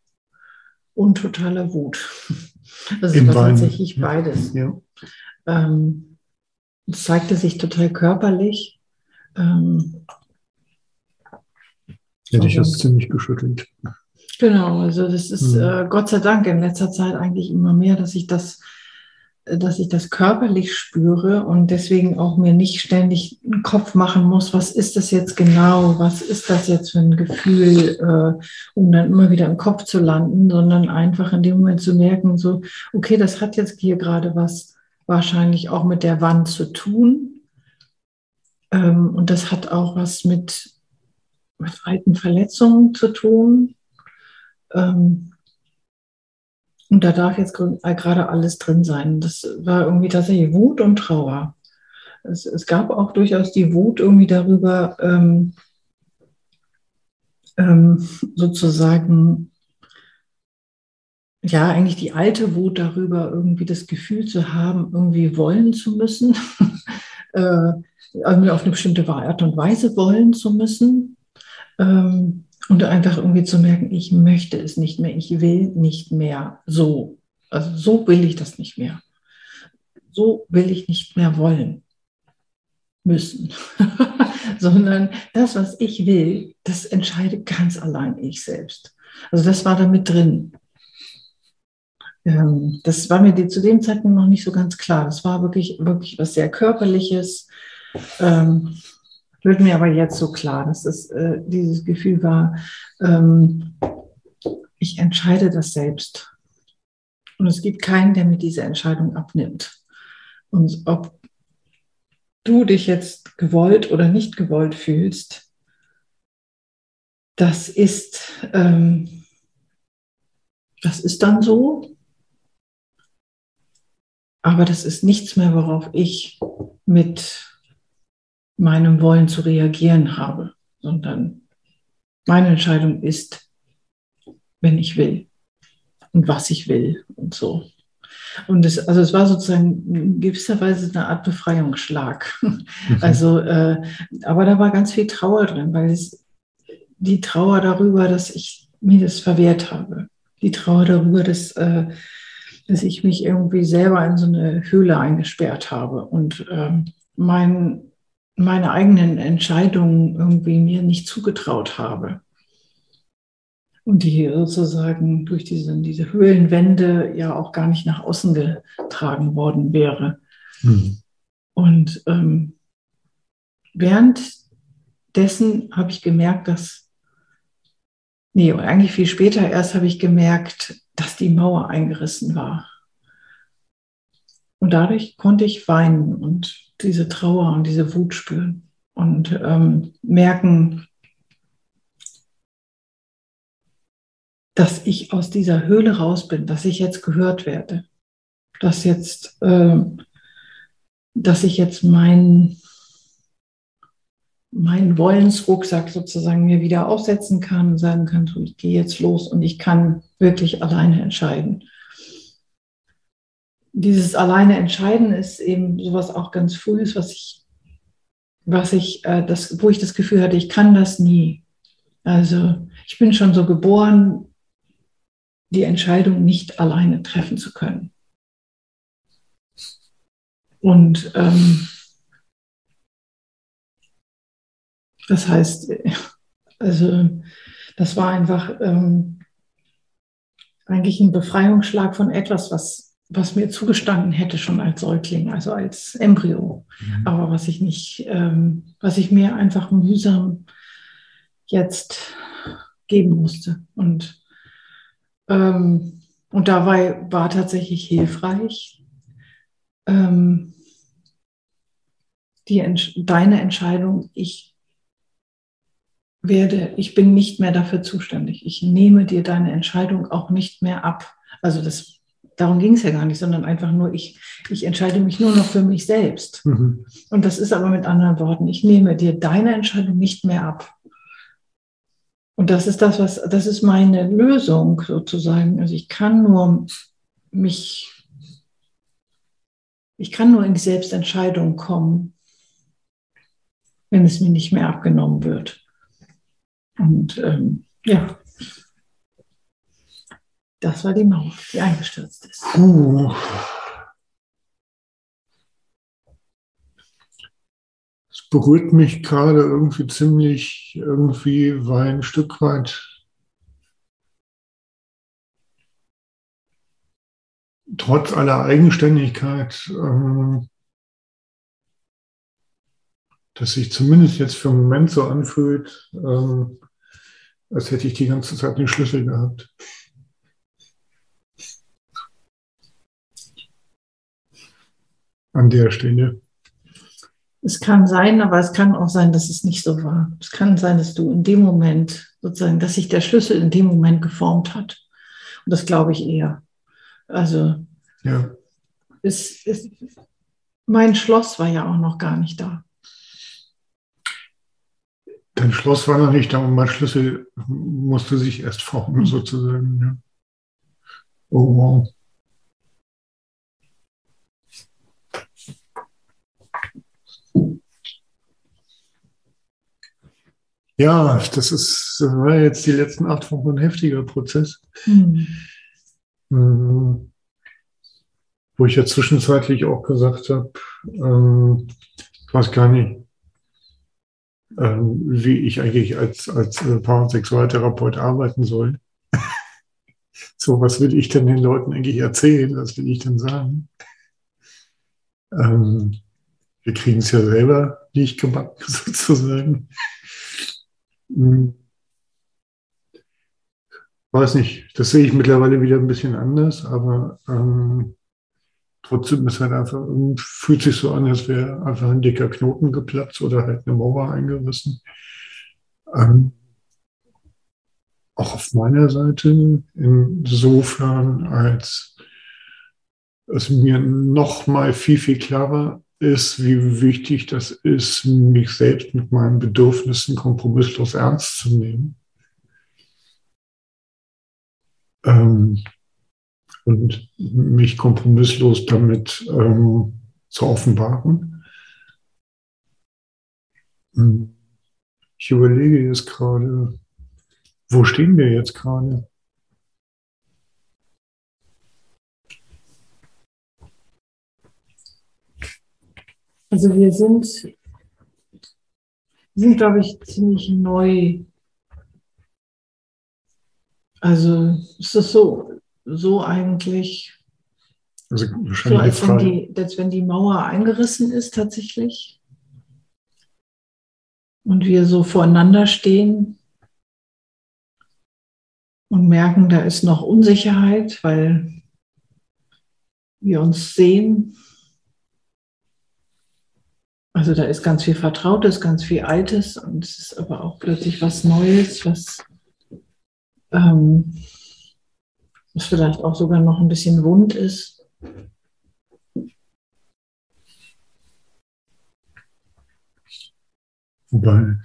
und totaler Wut. *laughs* Das war tatsächlich beides. Ja. Ähm, es zeigte sich total körperlich. Ähm, Hätte ich das ziemlich geschüttelt. Genau, also das ist mhm. äh, Gott sei Dank in letzter Zeit eigentlich immer mehr, dass ich das dass ich das körperlich spüre und deswegen auch mir nicht ständig einen Kopf machen muss, was ist das jetzt genau, was ist das jetzt für ein Gefühl, äh, um dann immer wieder im Kopf zu landen, sondern einfach in dem Moment zu merken, so, okay, das hat jetzt hier gerade was wahrscheinlich auch mit der Wand zu tun. Ähm, und das hat auch was mit, mit alten Verletzungen zu tun. Ähm, und da darf jetzt äh, gerade alles drin sein. Das war irgendwie tatsächlich Wut und Trauer. Es, es gab auch durchaus die Wut irgendwie darüber, ähm, ähm, sozusagen, ja, eigentlich die alte Wut darüber, irgendwie das Gefühl zu haben, irgendwie wollen zu müssen, *laughs* äh, irgendwie auf eine bestimmte Art und Weise wollen zu müssen. Ähm, und einfach irgendwie zu merken, ich möchte es nicht mehr, ich will nicht mehr so. Also so will ich das nicht mehr. So will ich nicht mehr wollen müssen, *laughs* sondern das, was ich will, das entscheide ganz allein ich selbst. Also das war da mit drin. Ähm, das war mir zu dem Zeitpunkt noch nicht so ganz klar. Das war wirklich, wirklich was sehr Körperliches. Wird mir aber jetzt so klar, dass es äh, dieses Gefühl war, ähm, ich entscheide das selbst. Und es gibt keinen, der mir diese Entscheidung abnimmt. Und ob du dich jetzt gewollt oder nicht gewollt fühlst, das ist, ähm, das ist dann so. Aber das ist nichts mehr, worauf ich mit meinem Wollen zu reagieren habe, sondern meine Entscheidung ist, wenn ich will und was ich will und so. Und es, also es war sozusagen in gewisser Weise eine Art Befreiungsschlag. Mhm. Also, äh, aber da war ganz viel Trauer drin, weil es die Trauer darüber, dass ich mir das verwehrt habe. Die Trauer darüber, dass, äh, dass ich mich irgendwie selber in so eine Höhle eingesperrt habe und ähm, mein meine eigenen Entscheidungen irgendwie mir nicht zugetraut habe. Und die sozusagen durch diese, diese Höhlenwände ja auch gar nicht nach außen getragen worden wäre. Mhm. Und ähm, währenddessen habe ich gemerkt, dass, nee, eigentlich viel später erst habe ich gemerkt, dass die Mauer eingerissen war. Und dadurch konnte ich weinen und diese Trauer und diese Wut spüren und ähm, merken, dass ich aus dieser Höhle raus bin, dass ich jetzt gehört werde, dass jetzt, äh, dass ich jetzt meinen meinen Wollensrucksack sozusagen mir wieder aufsetzen kann und sagen kann, so, ich gehe jetzt los und ich kann wirklich alleine entscheiden dieses alleine entscheiden ist eben sowas auch ganz frühes, was ich, was ich, äh, das, wo ich das Gefühl hatte, ich kann das nie. Also ich bin schon so geboren, die Entscheidung nicht alleine treffen zu können. Und ähm, das heißt, also das war einfach ähm, eigentlich ein Befreiungsschlag von etwas, was was mir zugestanden hätte schon als Säugling, also als Embryo, mhm. aber was ich nicht, ähm, was ich mir einfach mühsam jetzt geben musste. Und, ähm, und dabei war tatsächlich hilfreich, ähm, die, deine Entscheidung, ich werde, ich bin nicht mehr dafür zuständig. Ich nehme dir deine Entscheidung auch nicht mehr ab. Also das Darum ging es ja gar nicht, sondern einfach nur, ich, ich entscheide mich nur noch für mich selbst. Mhm. Und das ist aber mit anderen Worten, ich nehme dir deine Entscheidung nicht mehr ab. Und das ist das, was, das ist meine Lösung sozusagen. Also ich kann nur mich, ich kann nur in die Selbstentscheidung kommen, wenn es mir nicht mehr abgenommen wird. Und ähm, ja, das war die Mauer, die eingestürzt ist. Uh. Das berührt mich gerade irgendwie ziemlich, irgendwie, weil ein Stück weit trotz aller Eigenständigkeit, ähm, dass sich zumindest jetzt für einen Moment so anfühlt, ähm, als hätte ich die ganze Zeit den Schlüssel gehabt. An der Stelle. Es kann sein, aber es kann auch sein, dass es nicht so war. Es kann sein, dass du in dem Moment sozusagen, dass sich der Schlüssel in dem Moment geformt hat. Und das glaube ich eher. Also ja. es, es, mein Schloss war ja auch noch gar nicht da. Dein Schloss war noch nicht da und mein Schlüssel musste sich erst formen, sozusagen. Ja. Oh wow. Ja, das ist das war jetzt die letzten acht Wochen ein heftiger Prozess. Mhm. Mhm. Wo ich ja zwischenzeitlich auch gesagt habe, ähm, ich weiß gar nicht, ähm, wie ich eigentlich als, als äh, Paar- und Sexualtherapeut arbeiten soll. *laughs* so, was will ich denn den Leuten eigentlich erzählen? Was will ich denn sagen? Ähm, wir kriegen es ja selber nicht gebacken, *laughs* sozusagen. Hm. Weiß nicht, das sehe ich mittlerweile wieder ein bisschen anders, aber ähm, trotzdem ist halt einfach, fühlt sich so an, als wäre einfach ein dicker Knoten geplatzt oder halt eine Mauer eingerissen. Ähm, auch auf meiner Seite, insofern, als es mir noch mal viel, viel klarer ist, wie wichtig das ist, mich selbst mit meinen Bedürfnissen kompromisslos ernst zu nehmen. Ähm, und mich kompromisslos damit ähm, zu offenbaren. Hm. Ich überlege jetzt gerade, wo stehen wir jetzt gerade? Also wir sind, sind glaube ich, ziemlich neu. Also ist so, so eigentlich, also so als wenn, die, als wenn die Mauer eingerissen ist tatsächlich und wir so voreinander stehen und merken, da ist noch Unsicherheit, weil wir uns sehen also da ist ganz viel Vertrautes, ganz viel Altes und es ist aber auch plötzlich was Neues, was, ähm, was vielleicht auch sogar noch ein bisschen wund ist. Wobei,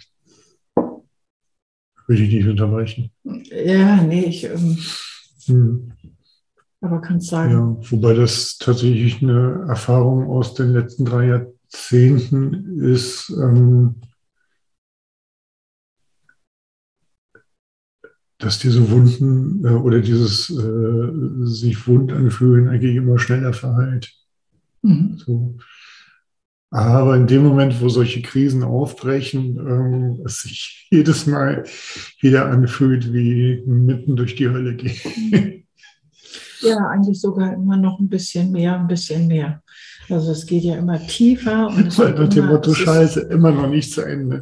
würde ich nicht unterbrechen. Ja, nee, ich. Ähm, hm. Aber kannst sagen. Ja, wobei das tatsächlich eine Erfahrung aus den letzten drei Jahren Zehnten ist ähm, dass diese Wunden äh, oder dieses äh, sich wund anfühlen eigentlich immer schneller verheilt. Mhm. So. Aber in dem Moment, wo solche Krisen aufbrechen, ähm, es sich *laughs* jedes Mal wieder anfühlt, wie mitten durch die Hölle gehen. Ja, eigentlich sogar immer noch ein bisschen mehr, ein bisschen mehr. Also es geht ja immer tiefer. Und Weil nach dem Motto Scheiße immer noch nicht zu Ende.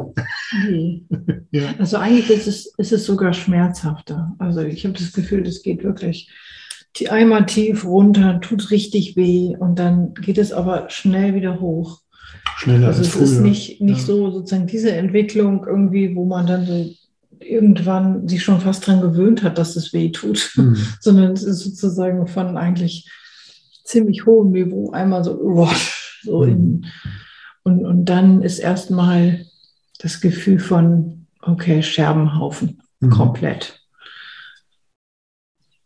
Nee. *laughs* ja. Also eigentlich ist es, ist es sogar schmerzhafter. Also ich habe das Gefühl, es geht wirklich einmal tief runter, tut richtig weh und dann geht es aber schnell wieder hoch. Schneller also als es früher. ist nicht, nicht ja. so sozusagen diese Entwicklung irgendwie, wo man dann so irgendwann sich schon fast dran gewöhnt hat, dass es weh tut, mhm. *laughs* sondern es ist sozusagen von eigentlich ziemlich hohem Niveau einmal so, so in, mhm. und, und dann ist erstmal das Gefühl von, okay, Scherbenhaufen, mhm. komplett.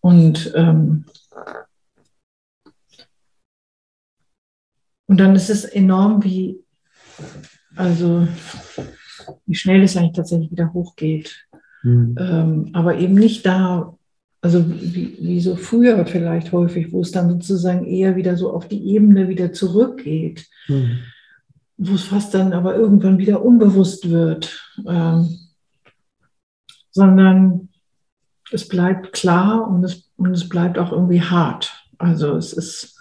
Und, ähm, und dann ist es enorm, wie, also, wie schnell es eigentlich tatsächlich wieder hochgeht. Mhm. Ähm, aber eben nicht da, also wie, wie so früher vielleicht häufig, wo es dann sozusagen eher wieder so auf die Ebene wieder zurückgeht. Mhm. wo es fast dann aber irgendwann wieder unbewusst wird, ähm, sondern es bleibt klar und es, und es bleibt auch irgendwie hart. Also es ist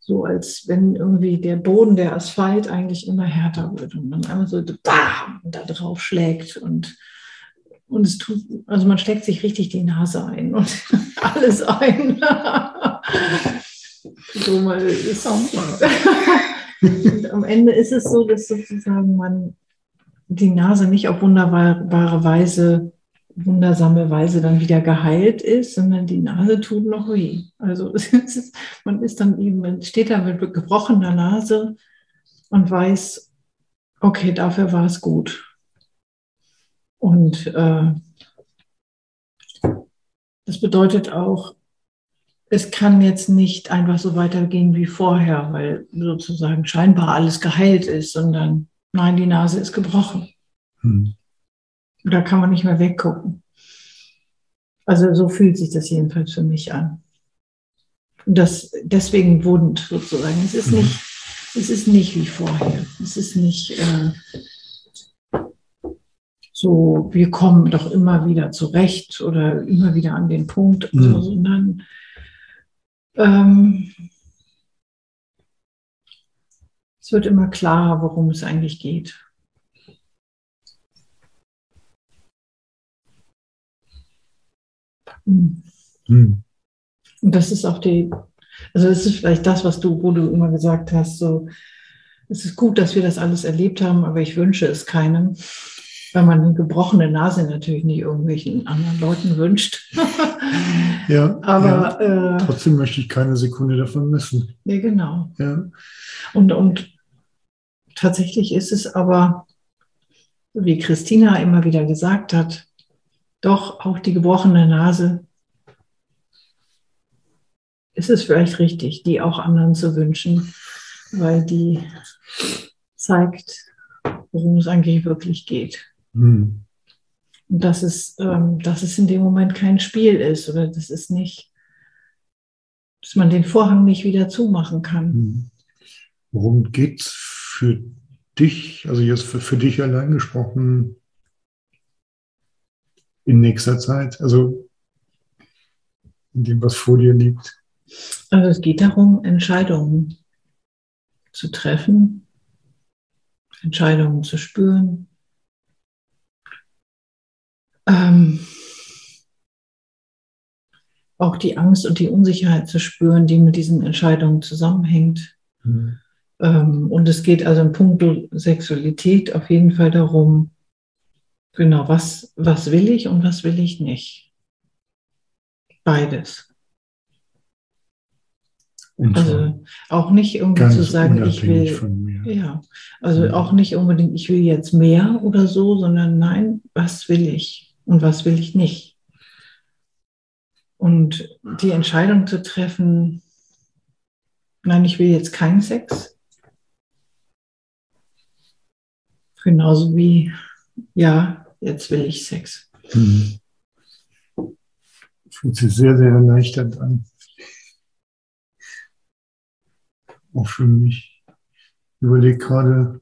so, als wenn irgendwie der Boden, der Asphalt eigentlich immer härter wird und man einmal so bam, da drauf schlägt und, und es tut, also man steckt sich richtig die Nase ein und *laughs* alles ein. so mal ist und am Ende ist es so, dass sozusagen man die Nase nicht auf wunderbare Weise wundersame Weise dann wieder geheilt ist, sondern die Nase tut noch weh. Also *laughs* ist, man ist dann eben, man steht da mit gebrochener Nase und weiß, okay, dafür war es gut. Und äh, das bedeutet auch, es kann jetzt nicht einfach so weitergehen wie vorher, weil sozusagen scheinbar alles geheilt ist, sondern nein, die Nase ist gebrochen. Hm. Da kann man nicht mehr weggucken. Also so fühlt sich das jedenfalls für mich an. Und das deswegen wund sozusagen. Es ist mhm. nicht, es ist nicht wie vorher. Es ist nicht äh, so, wir kommen doch immer wieder zurecht oder immer wieder an den Punkt, mhm. so, sondern ähm, es wird immer klarer, worum es eigentlich geht. Mhm. Und das ist auch die, also das ist vielleicht das, was du, wo du immer gesagt hast, so, es ist gut, dass wir das alles erlebt haben, aber ich wünsche es keinem, weil man eine gebrochene Nase natürlich nicht irgendwelchen anderen Leuten wünscht. *laughs* ja, aber ja. Äh, trotzdem möchte ich keine Sekunde davon missen. Ja, genau. Ja. Und, und tatsächlich ist es aber, wie Christina immer wieder gesagt hat, doch auch die gebrochene Nase ist es vielleicht richtig, die auch anderen zu wünschen, weil die zeigt, worum es eigentlich wirklich geht. Mhm. Und dass es, ähm, dass es in dem Moment kein Spiel ist oder das ist nicht, dass man den Vorhang nicht wieder zumachen kann. Mhm. Worum geht es für dich, also jetzt für, für dich allein gesprochen, in nächster Zeit? Also in dem, was vor dir liegt? Also es geht darum, Entscheidungen zu treffen, Entscheidungen zu spüren. Ähm, auch die Angst und die Unsicherheit zu spüren, die mit diesen Entscheidungen zusammenhängt. Mhm. Ähm, und es geht also in puncto Sexualität auf jeden Fall darum, Genau, was, was will ich und was will ich nicht? Beides. Und also auch nicht irgendwie zu sagen, ich will, ja, also ja. auch nicht unbedingt, ich will jetzt mehr oder so, sondern nein, was will ich und was will ich nicht? Und die Entscheidung zu treffen, nein, ich will jetzt keinen Sex. Genauso wie, ja, jetzt will ich Sex. Mhm. Fühlt sich sehr, sehr erleichternd an. Auch für mich. Ich überlege gerade,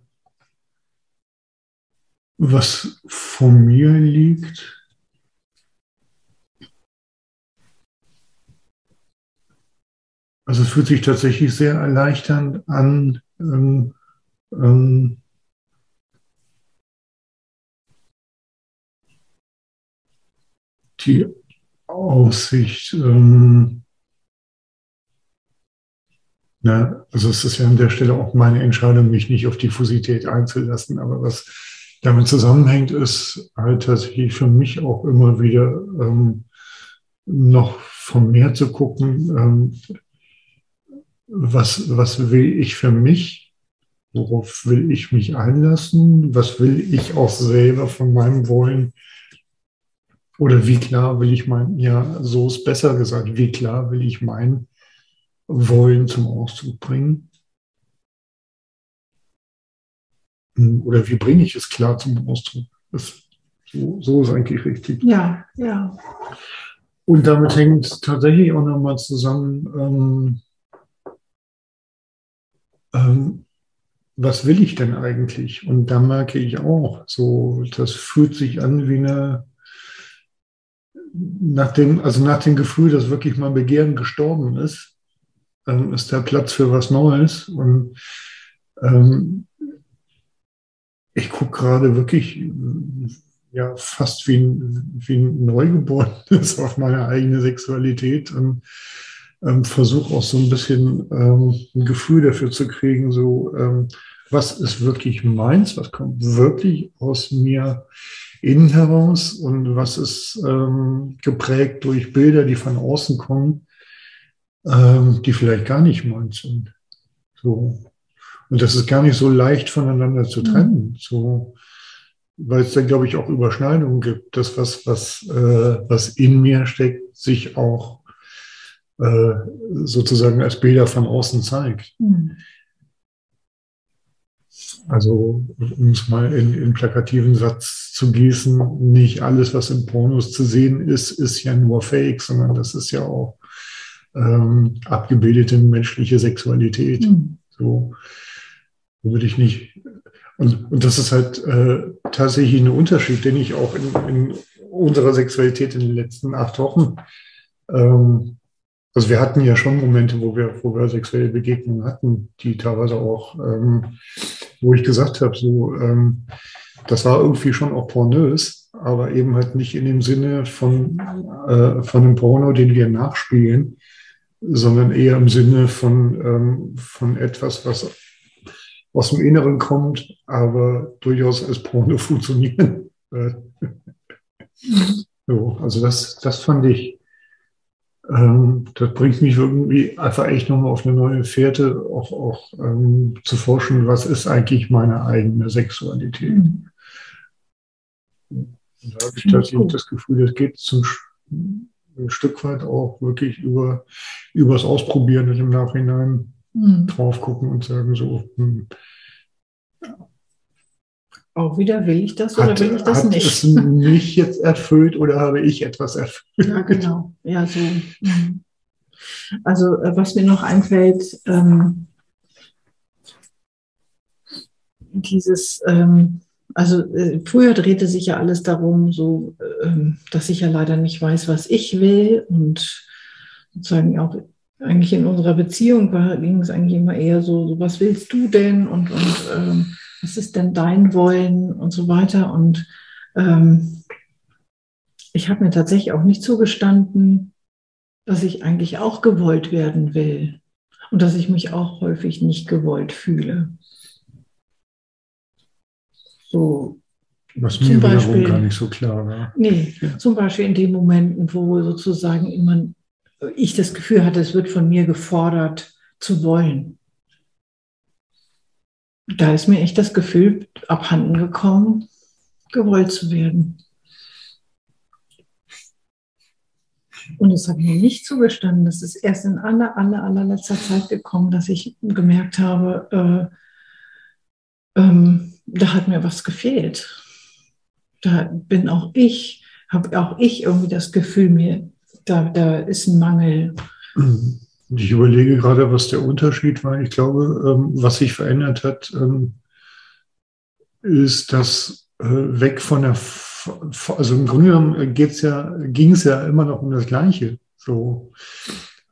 was vor mir liegt. Also es fühlt sich tatsächlich sehr erleichternd an, ähm, ähm, die Aussicht, ähm, na, also es ist ja an der Stelle auch meine Entscheidung, mich nicht auf Diffusität einzulassen, aber was damit zusammenhängt, ist halt tatsächlich für mich auch immer wieder ähm, noch vom Meer zu gucken, ähm, was, was will ich für mich, worauf will ich mich einlassen, was will ich auch selber von meinem Wollen? Oder wie klar will ich mein, ja, so ist besser gesagt, wie klar will ich mein Wollen zum Ausdruck bringen? Oder wie bringe ich es klar zum Ausdruck? Das, so, so ist eigentlich richtig. Ja, ja. Und damit hängt tatsächlich auch nochmal zusammen, ähm, ähm, was will ich denn eigentlich? Und da merke ich auch, so, das fühlt sich an wie eine, nach dem, also nach dem Gefühl, dass wirklich mein Begehren gestorben ist, ähm, ist der Platz für was Neues. Und ähm, ich gucke gerade wirklich ja fast wie ein, wie ein Neugeborenes *laughs* auf meine eigene Sexualität und ähm, versuche auch so ein bisschen ähm, ein Gefühl dafür zu kriegen, so ähm, was ist wirklich meins, was kommt wirklich aus mir innen heraus und was ist ähm, geprägt durch Bilder, die von außen kommen, ähm, die vielleicht gar nicht meins sind. So. Und das ist gar nicht so leicht voneinander zu trennen. Mhm. So, weil es da, glaube ich, auch Überschneidungen gibt. Das, was, was, äh, was in mir steckt, sich auch äh, sozusagen als Bilder von außen zeigt. Mhm. Also, um es mal in, in plakativen Satz zu gießen, nicht alles, was in Pornos zu sehen ist, ist ja nur Fake, sondern das ist ja auch ähm, abgebildete menschliche Sexualität. Mhm. So würde ich nicht. Und, und das ist halt äh, tatsächlich ein Unterschied, den ich auch in, in unserer Sexualität in den letzten acht Wochen ähm, also wir hatten ja schon Momente, wo wir, wo wir sexuelle Begegnungen hatten, die teilweise auch, ähm, wo ich gesagt habe, so, ähm, das war irgendwie schon auch pornös, aber eben halt nicht in dem Sinne von, äh, von einem Porno, den wir nachspielen, sondern eher im Sinne von, ähm, von etwas, was aus dem Inneren kommt, aber durchaus als Porno *laughs* funktionieren. so, also das, das fand ich, ähm, das bringt mich irgendwie einfach echt nochmal auf eine neue Fährte, auch, auch ähm, zu forschen, was ist eigentlich meine eigene Sexualität. Mhm. Da habe ich tatsächlich das Gefühl, das geht zum ein Stück weit auch wirklich über übers Ausprobieren und im Nachhinein mhm. drauf gucken und sagen so, hm, auch wieder, will ich das oder hat, will ich das hat nicht? Es mich jetzt erfüllt oder habe ich etwas erfüllt? Ja, genau. Ja, so. Mhm. Also, äh, was mir noch einfällt, ähm, dieses, ähm, also äh, früher drehte sich ja alles darum, so, ähm, dass ich ja leider nicht weiß, was ich will und sozusagen auch eigentlich in unserer Beziehung war, ging es eigentlich immer eher so, so was willst du denn und, und ähm, was ist denn dein Wollen und so weiter. Und ähm, ich habe mir tatsächlich auch nicht zugestanden, dass ich eigentlich auch gewollt werden will und dass ich mich auch häufig nicht gewollt fühle. So. Was mir Beispiel, gar nicht so klar war. Nee, ja. zum Beispiel in den Momenten, wo sozusagen immer ich das Gefühl hatte, es wird von mir gefordert zu wollen da ist mir echt das Gefühl abhanden gekommen, gewollt zu werden. Und das habe ich mir nicht zugestanden. Das ist erst in aller, aller, allerletzter Zeit gekommen, dass ich gemerkt habe, äh, ähm, da hat mir was gefehlt. Da bin auch ich, habe auch ich irgendwie das Gefühl, mir, da, da ist ein Mangel. Mhm. Ich überlege gerade, was der Unterschied war. Ich glaube, ähm, was sich verändert hat, ähm, ist das äh, weg von der, also im Grunde genommen geht's ja, ging es ja immer noch um das Gleiche. So,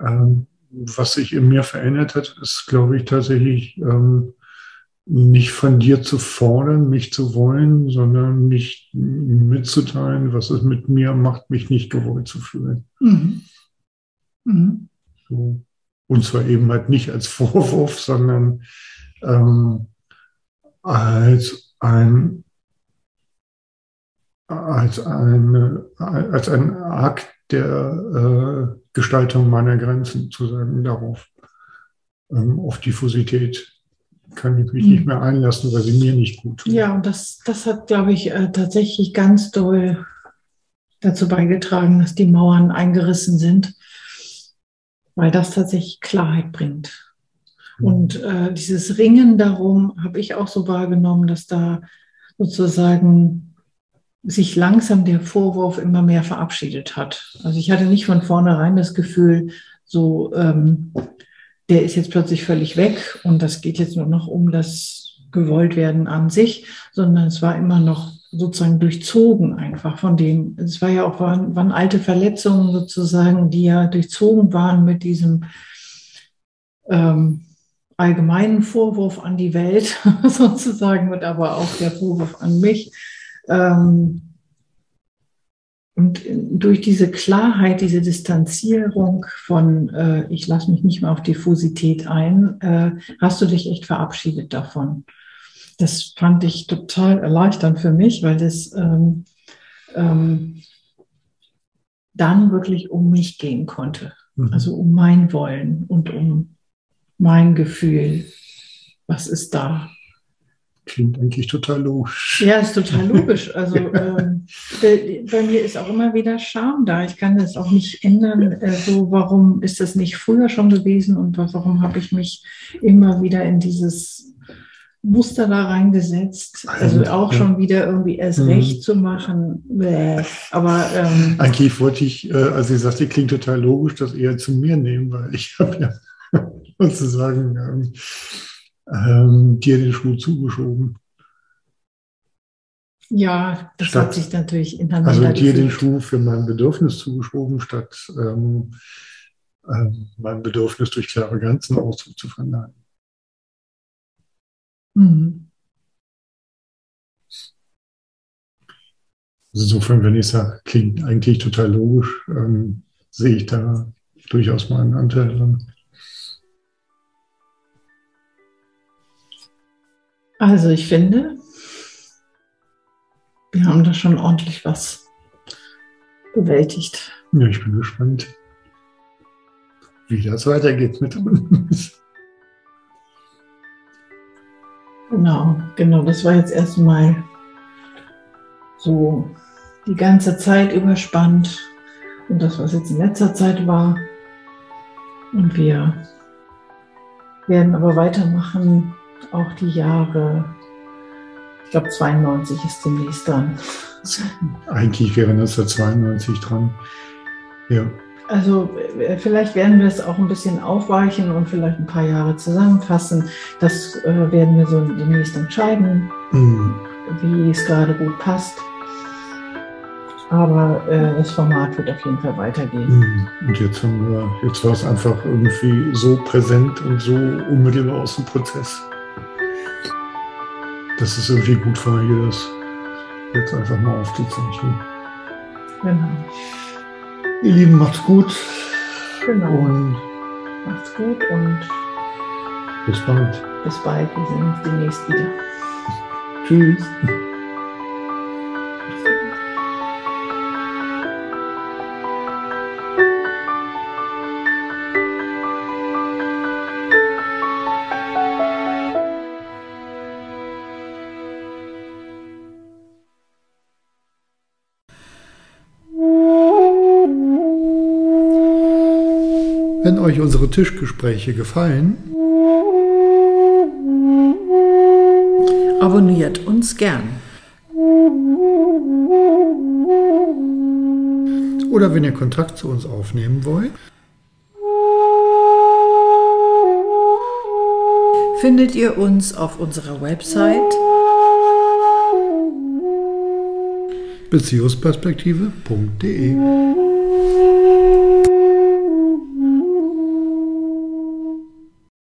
ähm, was sich in mir verändert hat, ist, glaube ich, tatsächlich nicht von dir zu fordern, mich zu wollen, sondern mich mitzuteilen, was es mit mir macht, mich nicht gewollt zu fühlen. Mhm. Mhm. So. Und zwar eben halt nicht als Vorwurf, sondern ähm, als ein als, eine, als ein Akt der äh, Gestaltung meiner Grenzen, zu sagen, darauf, ähm, auf Diffusität kann ich mich nicht mehr einlassen, weil sie mir nicht gut tut. Ja, und das, das hat, glaube ich, äh, tatsächlich ganz doll dazu beigetragen, dass die Mauern eingerissen sind weil das tatsächlich Klarheit bringt. Mhm. Und äh, dieses Ringen darum habe ich auch so wahrgenommen, dass da sozusagen sich langsam der Vorwurf immer mehr verabschiedet hat. Also ich hatte nicht von vornherein das Gefühl, so ähm, der ist jetzt plötzlich völlig weg und das geht jetzt nur noch um das gewollt werden an sich, sondern es war immer noch sozusagen durchzogen einfach von dem. Es war ja auch waren, waren alte Verletzungen sozusagen, die ja durchzogen waren mit diesem ähm, allgemeinen Vorwurf an die Welt *laughs* sozusagen und aber auch der Vorwurf an mich. Ähm, und durch diese Klarheit, diese Distanzierung von, äh, ich lasse mich nicht mehr auf Diffusität ein, äh, hast du dich echt verabschiedet davon. Das fand ich total erleichternd für mich, weil das ähm, ähm, dann wirklich um mich gehen konnte. Mhm. Also um mein Wollen und um mein Gefühl. Was ist da? Klingt eigentlich total logisch. Ja, ist total logisch. *laughs* Also ähm, bei, bei, mir ist auch immer wieder Scham da. Ich kann das auch nicht ändern. Äh, so, warum ist das nicht früher schon gewesen und warum habe ich mich immer wieder in dieses Muster da reingesetzt? Also auch ja. schon wieder irgendwie erst mhm. recht zu machen. Aber ähm, eigentlich wollte ich, äh, als ich sagte, klingt total logisch, das eher zu mir nehmen, weil ich habe ja *laughs* sozusagen ähm, ähm, dir den Schuh zugeschoben. Ja, das statt, hat sich natürlich ineinander Also dir den Schuh für mein Bedürfnis zugeschoben, statt ähm, ähm, mein Bedürfnis durch klare Grenzen Ausdruck zu verleihen. Mhm. Also insofern, wenn ich sage, klingt eigentlich total logisch, ähm, sehe ich da durchaus meinen Anteil dran. Also ich finde, wir haben da schon ordentlich was bewältigt. Ja, ich bin gespannt, wie das weitergeht mit uns. Genau, genau. Das war jetzt erstmal so die ganze Zeit überspannt und das, was jetzt in letzter Zeit war. Und wir werden aber weitermachen auch die Jahre, ich glaube 92 ist demnächst dran. Eigentlich wäre 1992 dran. Ja. Also äh, vielleicht werden wir es auch ein bisschen aufweichen und vielleicht ein paar Jahre zusammenfassen. Das äh, werden wir so demnächst entscheiden, mhm. wie es gerade gut passt. Aber äh, das Format wird auf jeden Fall weitergehen. Mhm. Und jetzt haben wir, jetzt war es einfach irgendwie so präsent und so unmittelbar aus dem Prozess dass es irgendwie gut war, hier das jetzt einfach mal aufzuzeichnen. Genau. Ihr Lieben, macht's gut. Genau. Und macht's gut und bis bald. Bis bald. Wir sehen uns demnächst wieder. Tschüss. *laughs* euch unsere Tischgespräche gefallen, abonniert uns gern. Oder wenn ihr Kontakt zu uns aufnehmen wollt, findet ihr uns auf unserer Website beziehungsperspektive.de.